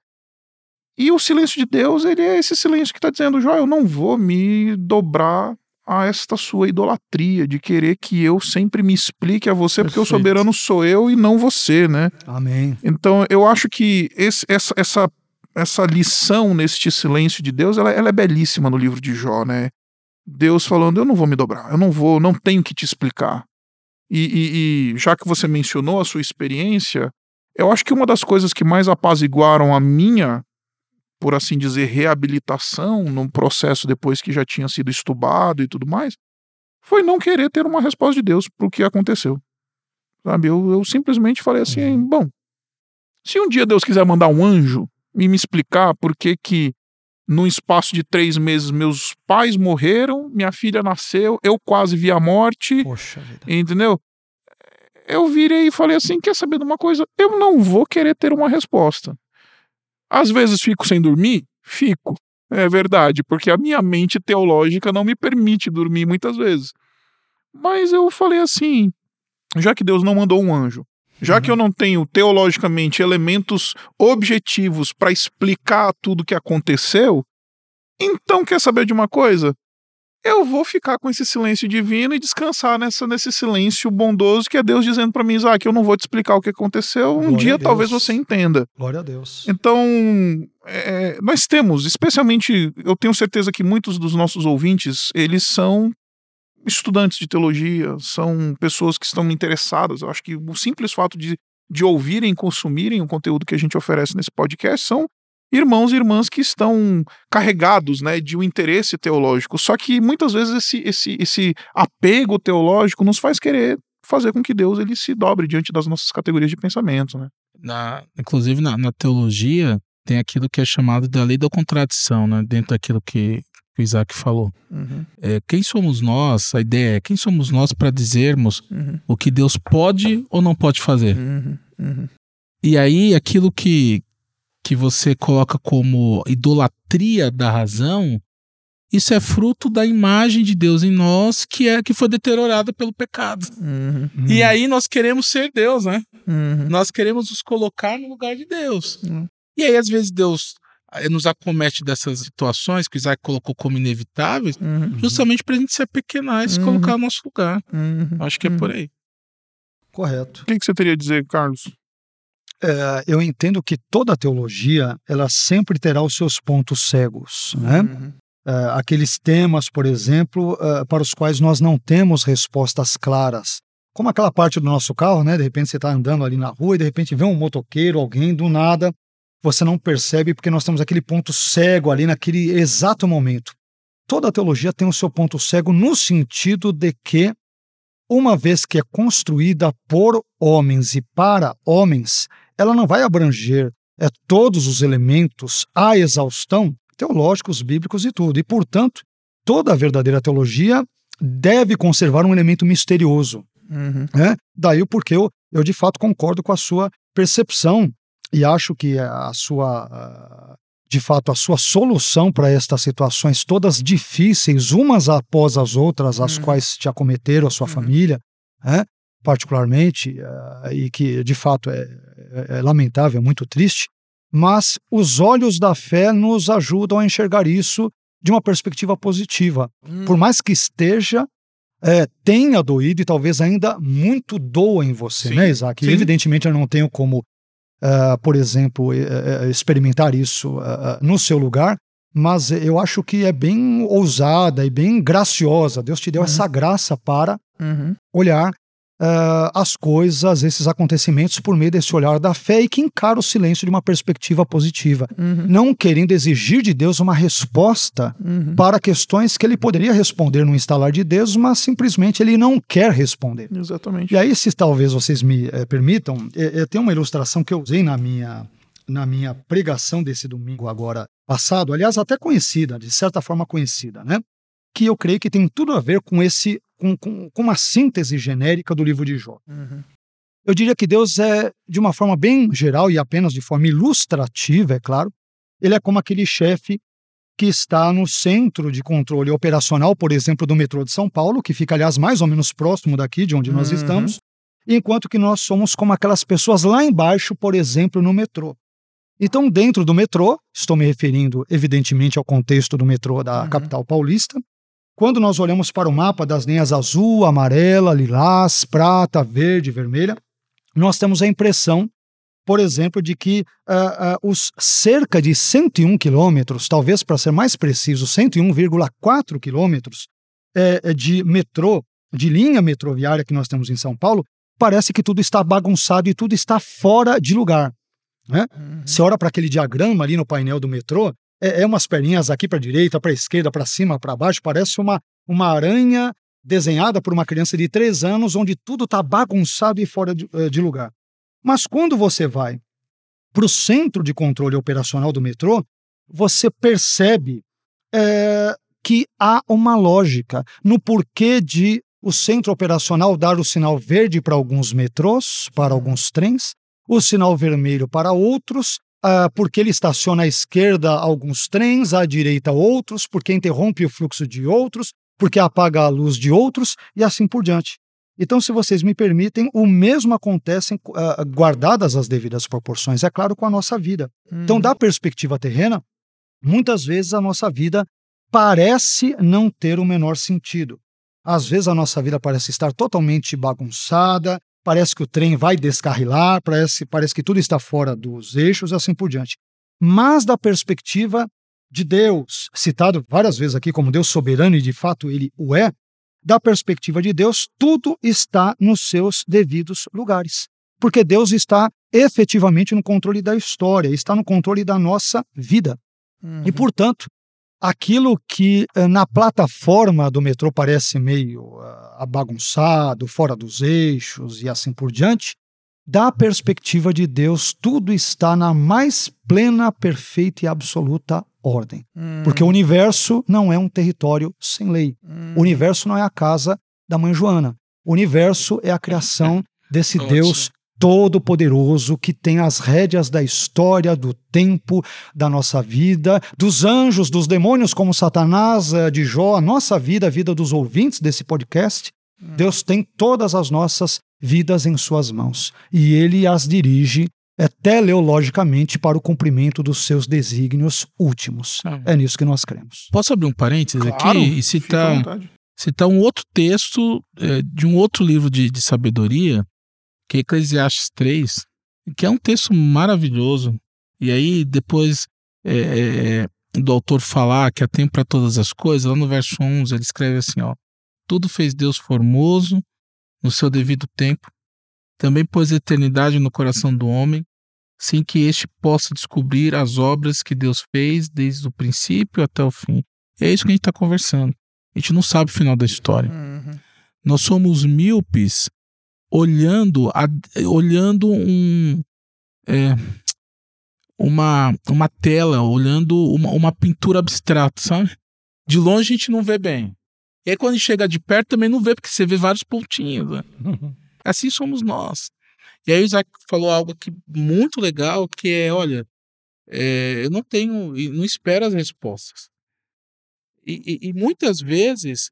E o silêncio de Deus, ele é esse silêncio que está dizendo, Jó, eu não vou me dobrar a esta sua idolatria de querer que eu sempre me explique a você, porque o Perfeito. soberano sou eu e não você, né? Amém. Então, eu acho que esse- essa, essa, essa lição neste silêncio de Deus, ela, ela é belíssima no livro de Jó, né? Deus falando, eu não vou me dobrar, eu não vou, não tenho que te explicar. E, e- e já que você mencionou a sua experiência, eu acho que uma das coisas que mais apaziguaram a minha, por assim dizer, reabilitação no processo depois que já tinha sido estubado e tudo mais, foi não querer ter uma resposta de Deus para o que aconteceu. Sabe, eu, eu simplesmente falei assim, bom, se um dia Deus quiser mandar um anjo e me explicar por que que num espaço de três meses meus pais morreram, minha filha nasceu, eu quase vi a morte, Poxa vida. entendeu? Eu virei e falei assim, quer saber de uma coisa? Eu não vou querer ter uma resposta. Às vezes fico sem dormir? Fico. É verdade, porque a minha mente teológica não me permite dormir muitas vezes. Mas eu falei assim, já que Deus não mandou um anjo, já que eu não tenho teologicamente elementos objetivos para explicar tudo que aconteceu, então quer saber de uma coisa? Eu vou ficar com esse silêncio divino e descansar nessa, nesse silêncio bondoso que é Deus dizendo para mim, Isaac, eu não vou te explicar o que aconteceu, um Glória dia talvez você entenda. Glória a Deus. Então, é, nós temos, especialmente, eu tenho certeza que muitos dos nossos ouvintes, eles são estudantes de teologia, são pessoas que estão interessadas. Eu acho que o simples fato de, de ouvirem e consumirem o conteúdo que a gente oferece nesse podcast são irmãos e irmãs que estão carregados né, de um interesse teológico. Só que muitas vezes esse, esse, esse apego teológico nos faz querer fazer com que Deus ele se dobre diante das nossas categorias de pensamento. Né? Na, inclusive na, na teologia tem aquilo que é chamado da lei da contradição, né? Dentro daquilo que, que o Isaac falou. Uhum, É, quem somos nós? A ideia é quem somos nós para dizermos uhum, o que Deus pode ou não pode fazer? uhum, uhum. E aí aquilo que que você coloca como idolatria da razão, isso é fruto da imagem de Deus em nós que é que foi deteriorada pelo pecado. Uhum, Hum. E aí nós queremos ser Deus, né? uhum. Nós queremos nos colocar no lugar de Deus. Hum. E aí, às vezes, Deus eh, nos acomete dessas situações que o Isaac colocou como inevitáveis, Uhum, justamente para a gente se apequenar e se Uhum. colocar no nosso lugar. uhum, Acho que é uhum. por aí. Correto. O que, que você teria a dizer, Carlos? É, eu entendo que toda teologia ela sempre terá os seus pontos cegos, né? Uhum, É, aqueles temas, por exemplo, é, para os quais nós não temos respostas claras. Como aquela parte do nosso carro, né? De repente você está andando ali na rua e de repente vê um motoqueiro, alguém do nada, você não percebe porque nós temos aquele ponto cego ali naquele exato momento. Toda teologia tem o seu ponto cego no sentido de que, uma vez que é construída por homens e para homens, ela não vai abranger é, todos os elementos à exaustão teológicos, bíblicos e tudo. E, portanto, toda a verdadeira teologia deve conservar um elemento misterioso. uhum, Né? Daí o porquê eu, eu, de fato, concordo com a sua percepção e acho que a sua, de fato, a sua solução para estas situações todas difíceis, umas após as outras, as Uhum. quais te acometeram, a sua Uhum. família, né? Particularmente, ah, e que, de fato, é, é- é lamentável, é muito triste, mas os olhos da fé nos ajudam a enxergar isso de uma perspectiva positiva. uhum. Por mais que esteja, é, tenha doído e talvez ainda muito doa em você, Sim, né, Isaac? sim. Evidentemente eu não tenho como, ah, por exemplo, eh, eh, experimentar isso ah, no seu lugar, mas eu acho que é bem ousada e bem graciosa. Deus te deu Uhum. essa graça para Uhum, olhar ah, as coisas, esses acontecimentos por meio desse olhar da fé e que encara o silêncio de uma perspectiva positiva, uhum, não querendo exigir de Deus uma resposta uhum. para questões que ele poderia responder no instalar de Deus, mas simplesmente ele não quer responder. Exatamente. E aí, se talvez vocês me eh, permitam, eh, eh, tem uma ilustração que eu usei na minha, na minha pregação desse domingo agora passado, aliás, até conhecida, de certa forma conhecida, né? Que eu creio que tem tudo a ver com esse, com, com, com uma síntese genérica do livro de Jó. Uhum, Eu diria que Deus é, de uma forma bem geral e apenas de forma ilustrativa, é claro, ele é como aquele chefe que está no centro de controle operacional, por exemplo, do metrô de São Paulo, que fica, aliás, mais ou menos próximo daqui de onde nós Uhum. estamos, enquanto que nós somos como aquelas pessoas lá embaixo, por exemplo, no metrô. Então, dentro do metrô, estou me referindo, evidentemente, ao contexto do metrô da Uhum. capital paulista, quando nós olhamos para o mapa das linhas azul, amarela, lilás, prata, verde, vermelha, nós temos a impressão, por exemplo, de que uh, uh, os cerca de 101 quilômetros, talvez para ser mais preciso, 101,4 quilômetros é, de metrô, de linha metroviária que nós temos em São Paulo, parece que tudo está bagunçado e tudo está fora de lugar. Né? Uhum. Você olha para aquele diagrama ali no painel do metrô, é, é umas perninhas aqui para direita, para esquerda, para cima, para baixo, parece uma, uma aranha desenhada por uma criança de três anos, onde tudo está bagunçado e fora de, eh, de lugar. Mas quando você vai para o centro de controle operacional do metrô, você percebe é, que há uma lógica no porquê de o centro operacional dar o sinal verde para alguns metrôs, para alguns trens, o sinal vermelho para outros, uh, porque ele estaciona à esquerda alguns trens, à direita outros, porque interrompe o fluxo de outros, porque apaga a luz de outros e assim por diante. Então, se vocês me permitem, o mesmo acontece uh, guardadas as devidas proporções, é claro, com a nossa vida. Hum. Então, da perspectiva terrena, muitas vezes a nossa vida parece não ter o menor sentido. Às vezes a nossa vida parece estar totalmente bagunçada, parece que o trem vai descarrilar, parece, parece que tudo está fora dos eixos e assim por diante. Mas da perspectiva de Deus, citado várias vezes aqui como Deus soberano e de fato ele o é, da perspectiva de Deus, tudo está nos seus devidos lugares. Porque Deus está efetivamente no controle da história, está no controle da nossa vida. Uhum. E, portanto, aquilo que eh, na plataforma do metrô parece meio uh, bagunçado, fora dos eixos e assim por diante, da perspectiva de Deus, tudo está na mais plena, perfeita e absoluta ordem. Hum. Porque o universo não é um território sem lei. Hum. O universo não é a casa da mãe Joana. O universo é a criação desse Deus todo-poderoso que tem as rédeas da história, do tempo, da nossa vida, dos anjos, dos demônios como Satanás, eh, de Jó, a nossa vida, a vida dos ouvintes desse podcast. Hum. Deus tem todas as nossas vidas em suas mãos e ele as dirige é teleologicamente para o cumprimento dos seus desígnios últimos. Ah. É nisso que nós cremos. Posso abrir um parênteses claro, aqui e citar, citar um outro texto é, de um outro livro de, de sabedoria, que é Eclesiastes 3, que é um texto maravilhoso. E aí, depois é, é, do autor falar que há tempo para todas as coisas, lá no verso 11, ele escreve assim: ó, Tudo fez Deus formoso no seu devido tempo, também pôs eternidade no coração do homem, sem que este possa descobrir as obras que Deus fez desde o princípio até o fim. é isso que a gente está conversando. A gente não sabe o final da história. Uhum. Nós somos míopes olhando, a, olhando um, é, uma, uma tela, olhando uma, uma pintura abstrata, sabe? De longe a gente não vê bem. E aí quando a gente chega de perto também não vê, porque você vê vários pontinhos. Né? Uhum. Assim somos nós. E aí o Isaac falou algo aqui muito legal, que é, olha, é, eu não tenho, não espero as respostas. E, e, e muitas vezes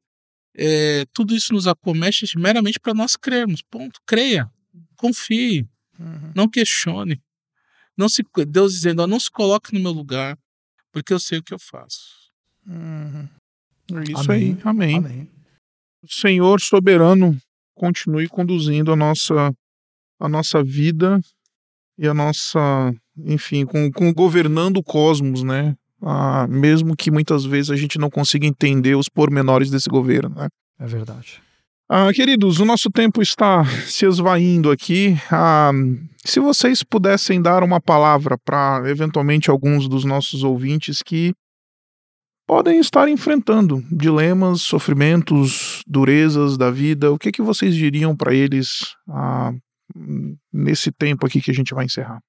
é, tudo isso nos acomete meramente para nós crermos. Ponto. Creia, confie, uhum. não questione. Não se, Deus dizendo, não se coloque no meu lugar, porque eu sei o que eu faço. Uhum. É isso Amém. aí. Amém. Amém. O Senhor soberano continue conduzindo a nossa a nossa vida e a nossa, enfim, com, com governando o cosmos, né? Ah, mesmo que muitas vezes a gente não consiga entender os pormenores desse governo, né? É verdade. Ah, queridos, o nosso tempo está *laughs* se esvaindo aqui. Ah, se vocês pudessem dar uma palavra para, eventualmente, alguns dos nossos ouvintes que podem estar enfrentando dilemas, sofrimentos, durezas da vida, o que, que vocês diriam para eles ah, nesse tempo aqui que a gente vai encerrar?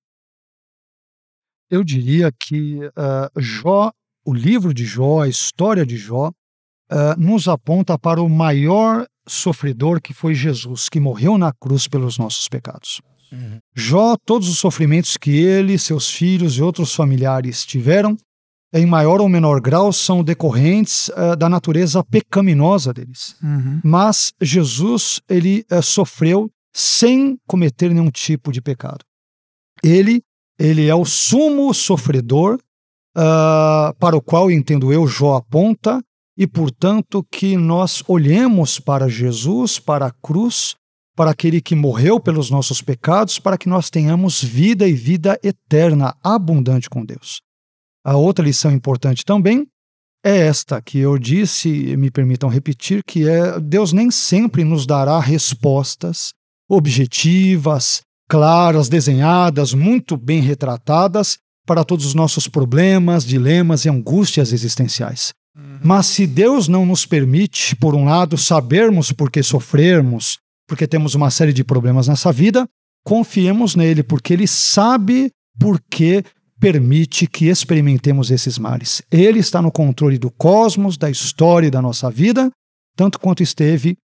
Eu diria que uh, Jó, o livro de Jó, a história de Jó, uh, nos aponta para o maior sofredor que foi Jesus, que morreu na cruz pelos nossos pecados. Uhum. Jó, todos os sofrimentos que ele, seus filhos e outros familiares tiveram, em maior ou menor grau, são decorrentes uh, da natureza pecaminosa deles. Uhum. Mas Jesus, ele uh, sofreu sem cometer nenhum tipo de pecado. Ele, ele é o sumo sofredor uh, para o qual, entendo eu, Jó aponta, e, portanto, que nós olhemos para Jesus, para a cruz, para aquele que morreu pelos nossos pecados, para que nós tenhamos vida e vida eterna, abundante com Deus. A outra lição importante também é esta que eu disse, me permitam repetir, que é Deus nem sempre nos dará respostas objetivas, claras, desenhadas, muito bem retratadas para todos os nossos problemas, dilemas e angústias existenciais. Uhum. Mas se Deus não nos permite, por um lado, sabermos por que sofrermos, porque temos uma série de problemas nessa vida, confiemos nele, porque ele sabe por que permite que experimentemos esses males. Ele está no controle do cosmos, da história e da nossa vida, tanto quanto esteve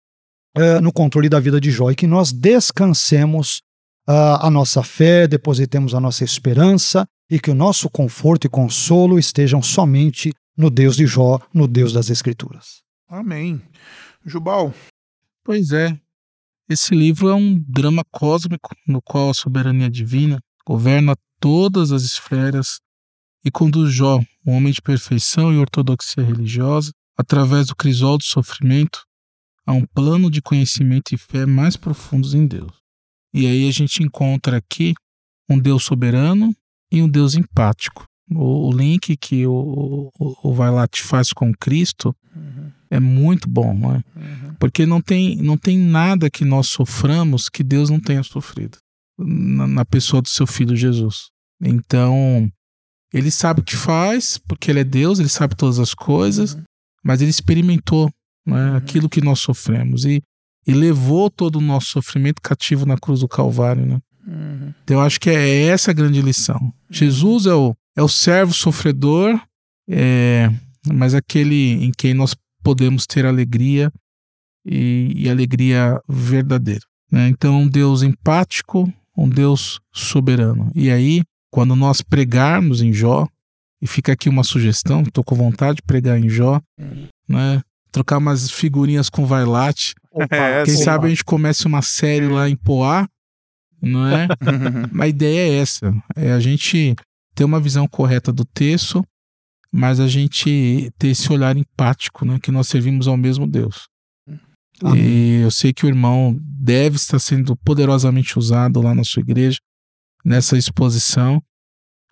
uh, no controle da vida de Jó, e que nós descansemos a nossa fé, depositemos a nossa esperança e que o nosso conforto e consolo estejam somente no Deus de Jó, no Deus das Escrituras. Amém. Jubal. Pois é. Esse livro é um drama cósmico no qual a soberania divina governa todas as esferas e conduz Jó, um homem de perfeição e ortodoxia religiosa, através do crisol do sofrimento, a um plano de conhecimento e fé mais profundos em Deus. E aí a gente encontra aqui um Deus soberano e um Deus empático. O, o link que o, o, o Vailat faz com Cristo uhum. é muito bom, não é? Uhum. porque não tem, não tem nada que nós soframos que Deus não tenha sofrido na, na pessoa do seu filho Jesus. Então, ele sabe o que faz, porque ele é Deus, ele sabe todas as coisas, uhum. mas ele experimentou né, uhum. aquilo que nós sofremos e, e levou todo o nosso sofrimento cativo na cruz do Calvário. Né? Uhum. Então, eu acho que é essa a grande lição. Jesus é o, é o servo sofredor, é, mas aquele em quem nós podemos ter alegria e, e alegria verdadeira. Né? Então, um Deus empático, um Deus soberano. E aí, quando nós pregarmos em Jó, e fica aqui uma sugestão, estou com vontade de pregar em Jó, né? Trocar umas figurinhas com Vailate. É, Quem sim. sabe a gente comece uma série lá em Poá, não é? *laughs* a ideia é essa, é a gente ter uma visão correta do texto, mas a gente ter esse olhar empático, né? Que nós servimos ao mesmo Deus. Amém. E eu sei que o irmão deve estar sendo poderosamente usado lá na sua igreja, nessa exposição.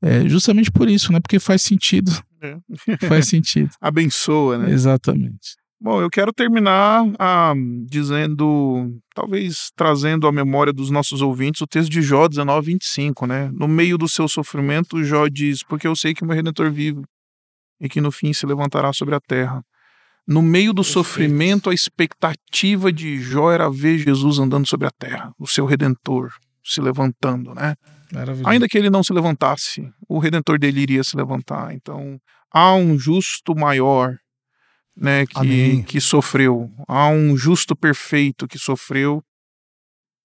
É, justamente por isso, né? Porque faz sentido. É. faz sentido. *laughs* Abençoa, né? Exatamente. Bom, eu quero terminar ah, dizendo, talvez trazendo à memória dos nossos ouvintes o texto de Jó 19, 25, né? No meio do seu sofrimento, Jó diz: Porque eu sei que o meu redentor vive e que no fim se levantará sobre a terra. No meio do Perfeito. sofrimento, a expectativa de Jó era ver Jesus andando sobre a terra, o seu redentor se levantando, né? Ainda que ele não se levantasse, o redentor dele iria se levantar. Então, há um justo maior né, que, que sofreu. Há um justo perfeito que sofreu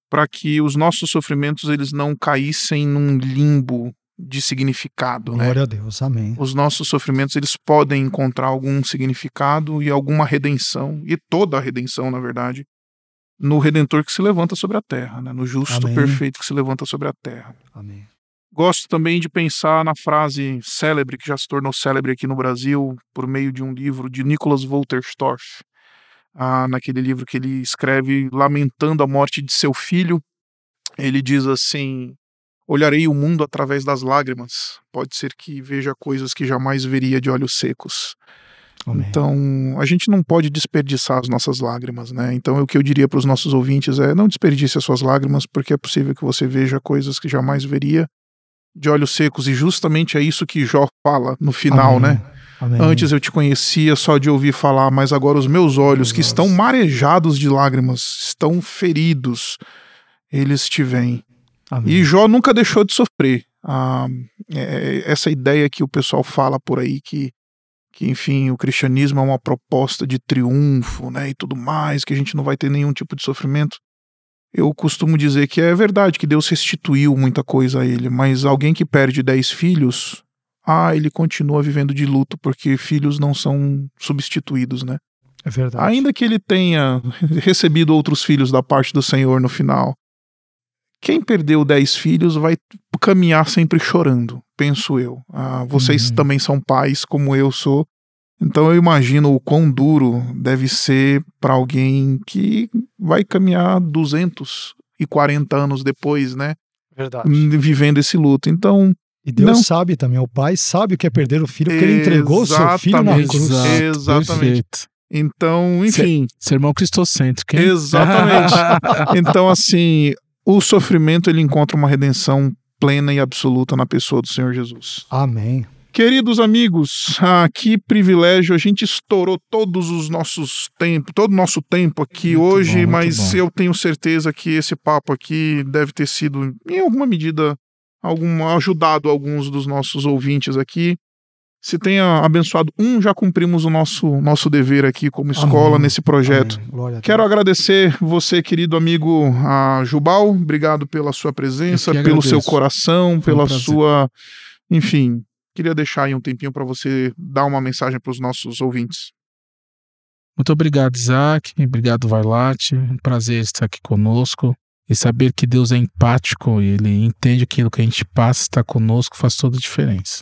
para que os nossos sofrimentos eles não caíssem num limbo de significado. Né? Glória né? a Deus, amém. Os nossos sofrimentos eles podem encontrar algum significado e alguma redenção, e toda a redenção, na verdade, no Redentor que se levanta sobre a terra, né? no justo amém. perfeito que se levanta sobre a terra. Amém. Gosto também de pensar na frase célebre, que já se tornou célebre aqui no Brasil, por meio de um livro de Nicholas Wolterstorff, ah, naquele livro que ele escreve lamentando a morte de seu filho. Ele diz assim: Olharei o mundo através das lágrimas. Pode ser que veja coisas que jamais veria de olhos secos. Amém. Então, a gente não pode desperdiçar as nossas lágrimas, né? Então, o que eu diria para os nossos ouvintes é: não desperdice as suas lágrimas, porque é possível que você veja coisas que jamais veria de olhos secos, e justamente é isso que Jó fala no final, Amém. né? Amém. Antes eu te conhecia só de ouvir falar, mas agora os meus olhos, que estão marejados de lágrimas, estão feridos, eles te veem. Amém. E Jó nunca deixou de sofrer. Ah, é, essa ideia que o pessoal fala por aí que, que, enfim, o cristianismo é uma proposta de triunfo, né, e tudo mais, que a gente não vai ter nenhum tipo de sofrimento eu costumo dizer que é verdade que Deus restituiu muita coisa a ele, mas alguém que perde dez filhos, ah, ele continua vivendo de luto porque filhos não são substituídos, né? É verdade. Ainda que ele tenha recebido outros filhos da parte do Senhor no final, quem perdeu dez filhos vai caminhar sempre chorando, penso eu. Ah, vocês uhum. também são pais, como eu sou, Então eu imagino o quão duro deve ser para alguém que vai caminhar 240 anos depois, né? Verdade. Vivendo esse luto. Então, E Deus Não. sabe também, o pai sabe o que é perder o filho, porque ele entregou o seu filho na Exatamente. cruz. Exato, Exatamente. perfeito. então, enfim, Sermão cristocêntrico, hein? exatamente. *laughs* então, assim, o sofrimento ele encontra uma redenção plena e absoluta na pessoa do Senhor Jesus. Amém. Queridos amigos, ah, que privilégio, a gente estourou todos os nossos tempos, todo o nosso tempo aqui Muito hoje, bom, mas bom. eu tenho certeza que esse papo aqui deve ter sido, em alguma medida, algum, ajudado alguns dos nossos ouvintes aqui. Se tenha abençoado um, já cumprimos o nosso, nosso dever aqui como escola Amém. nesse projeto. Quero agradecer você, querido amigo ah, Jubal. Obrigado pela sua presença, pelo seu coração, Foi um pela prazer. sua. Enfim, queria deixar aí um tempinho para você dar uma mensagem para os nossos ouvintes. Muito obrigado, Isaac. Obrigado, Varlate. Um prazer estar aqui conosco. E saber que Deus é empático e Ele entende aquilo que a gente passa, está conosco, faz toda a diferença.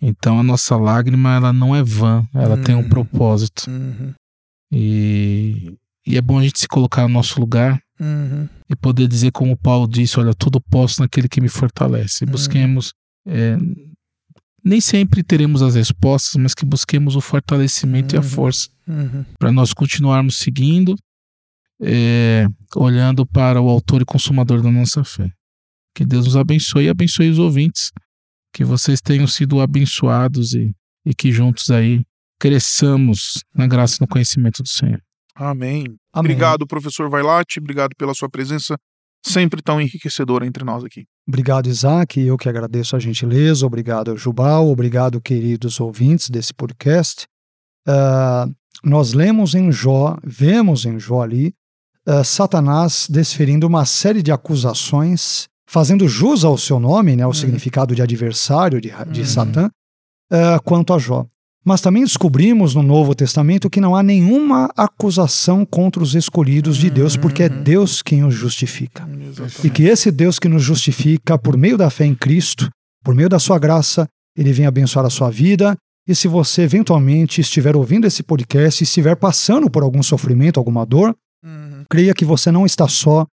Então a nossa lágrima, ela não é vã, ela tem um Hum. propósito. E, e é bom a gente se colocar no nosso lugar e poder dizer, como Paulo disse: Olha, tudo posso naquele que me fortalece. E Hum. busquemos. é, nem sempre teremos as respostas, mas que busquemos o fortalecimento e a Uhum. força para nós continuarmos seguindo, é, olhando para o autor e consumador da nossa fé. Que Deus nos abençoe e abençoe os ouvintes. Que vocês tenham sido abençoados e, e que juntos aí cresçamos na graça e no conhecimento do Senhor. Amém. Amém. Obrigado, professor Vailate. Obrigado pela sua presença, sempre tão enriquecedora entre nós aqui. Obrigado, Isaac. Eu que agradeço a gentileza. Obrigado, Jubal. Obrigado, queridos ouvintes desse podcast. Ah, nós lemos em Jó, vemos em Jó ali, ah, Satanás desferindo uma série de acusações, fazendo jus ao seu nome, né, o Uhum. significado de adversário de, de Uhum. Satã, ah, quanto a Jó. Mas também descobrimos no Novo Testamento que não há nenhuma acusação contra os escolhidos de Deus, porque é Uhum. Deus quem os justifica. E que esse Deus que nos justifica por meio da fé em Cristo, por meio da sua graça, ele vem abençoar a sua vida. E se você eventualmente estiver ouvindo esse podcast e estiver passando por algum sofrimento, alguma dor, creia que você não está só.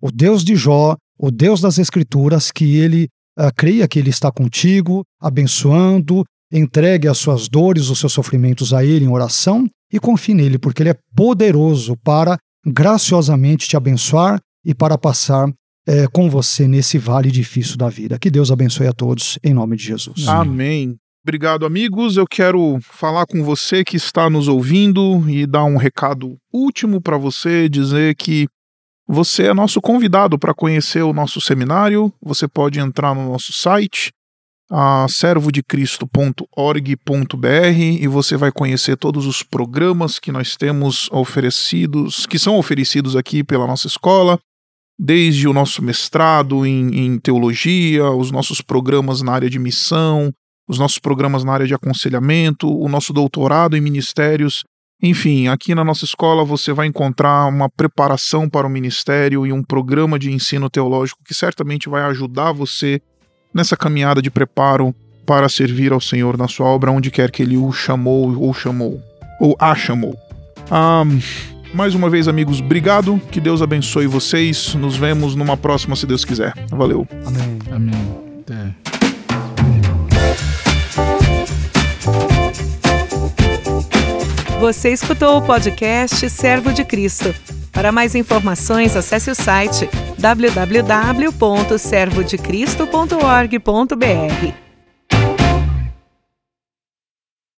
O Deus de Jó, o Deus das Escrituras, que ele ah, creia que ele está contigo, abençoando, entregue as suas dores, os seus sofrimentos a ele em oração e confie nele, porque ele é poderoso para graciosamente te abençoar e para passar eh, com você nesse vale difícil da vida. Que Deus abençoe a todos, em nome de Jesus. Amém. Obrigado, amigos. Eu quero falar com você que está nos ouvindo e dar um recado último para você, dizer que você é nosso convidado para conhecer o nosso seminário. Você pode entrar no nosso site, a servodecristo.org.br e você vai conhecer todos os programas que nós temos oferecidos, que são oferecidos aqui pela nossa escola, desde o nosso mestrado em, em teologia, os nossos programas na área de missão, os nossos programas na área de aconselhamento, o nosso doutorado em ministérios. Enfim, aqui na nossa escola você vai encontrar uma preparação para o ministério e um programa de ensino teológico que certamente vai ajudar você nessa caminhada de preparo para servir ao Senhor na sua obra, onde quer que Ele o chamou ou chamou, ou a chamou. Ah, mais uma vez, amigos, obrigado. Que Deus abençoe vocês. Nos vemos numa próxima, se Deus quiser. Valeu. Amém. Amém. Até. Você escutou o podcast Servo de Cristo. Para mais informações, acesse o site www.servodecristo.org.br.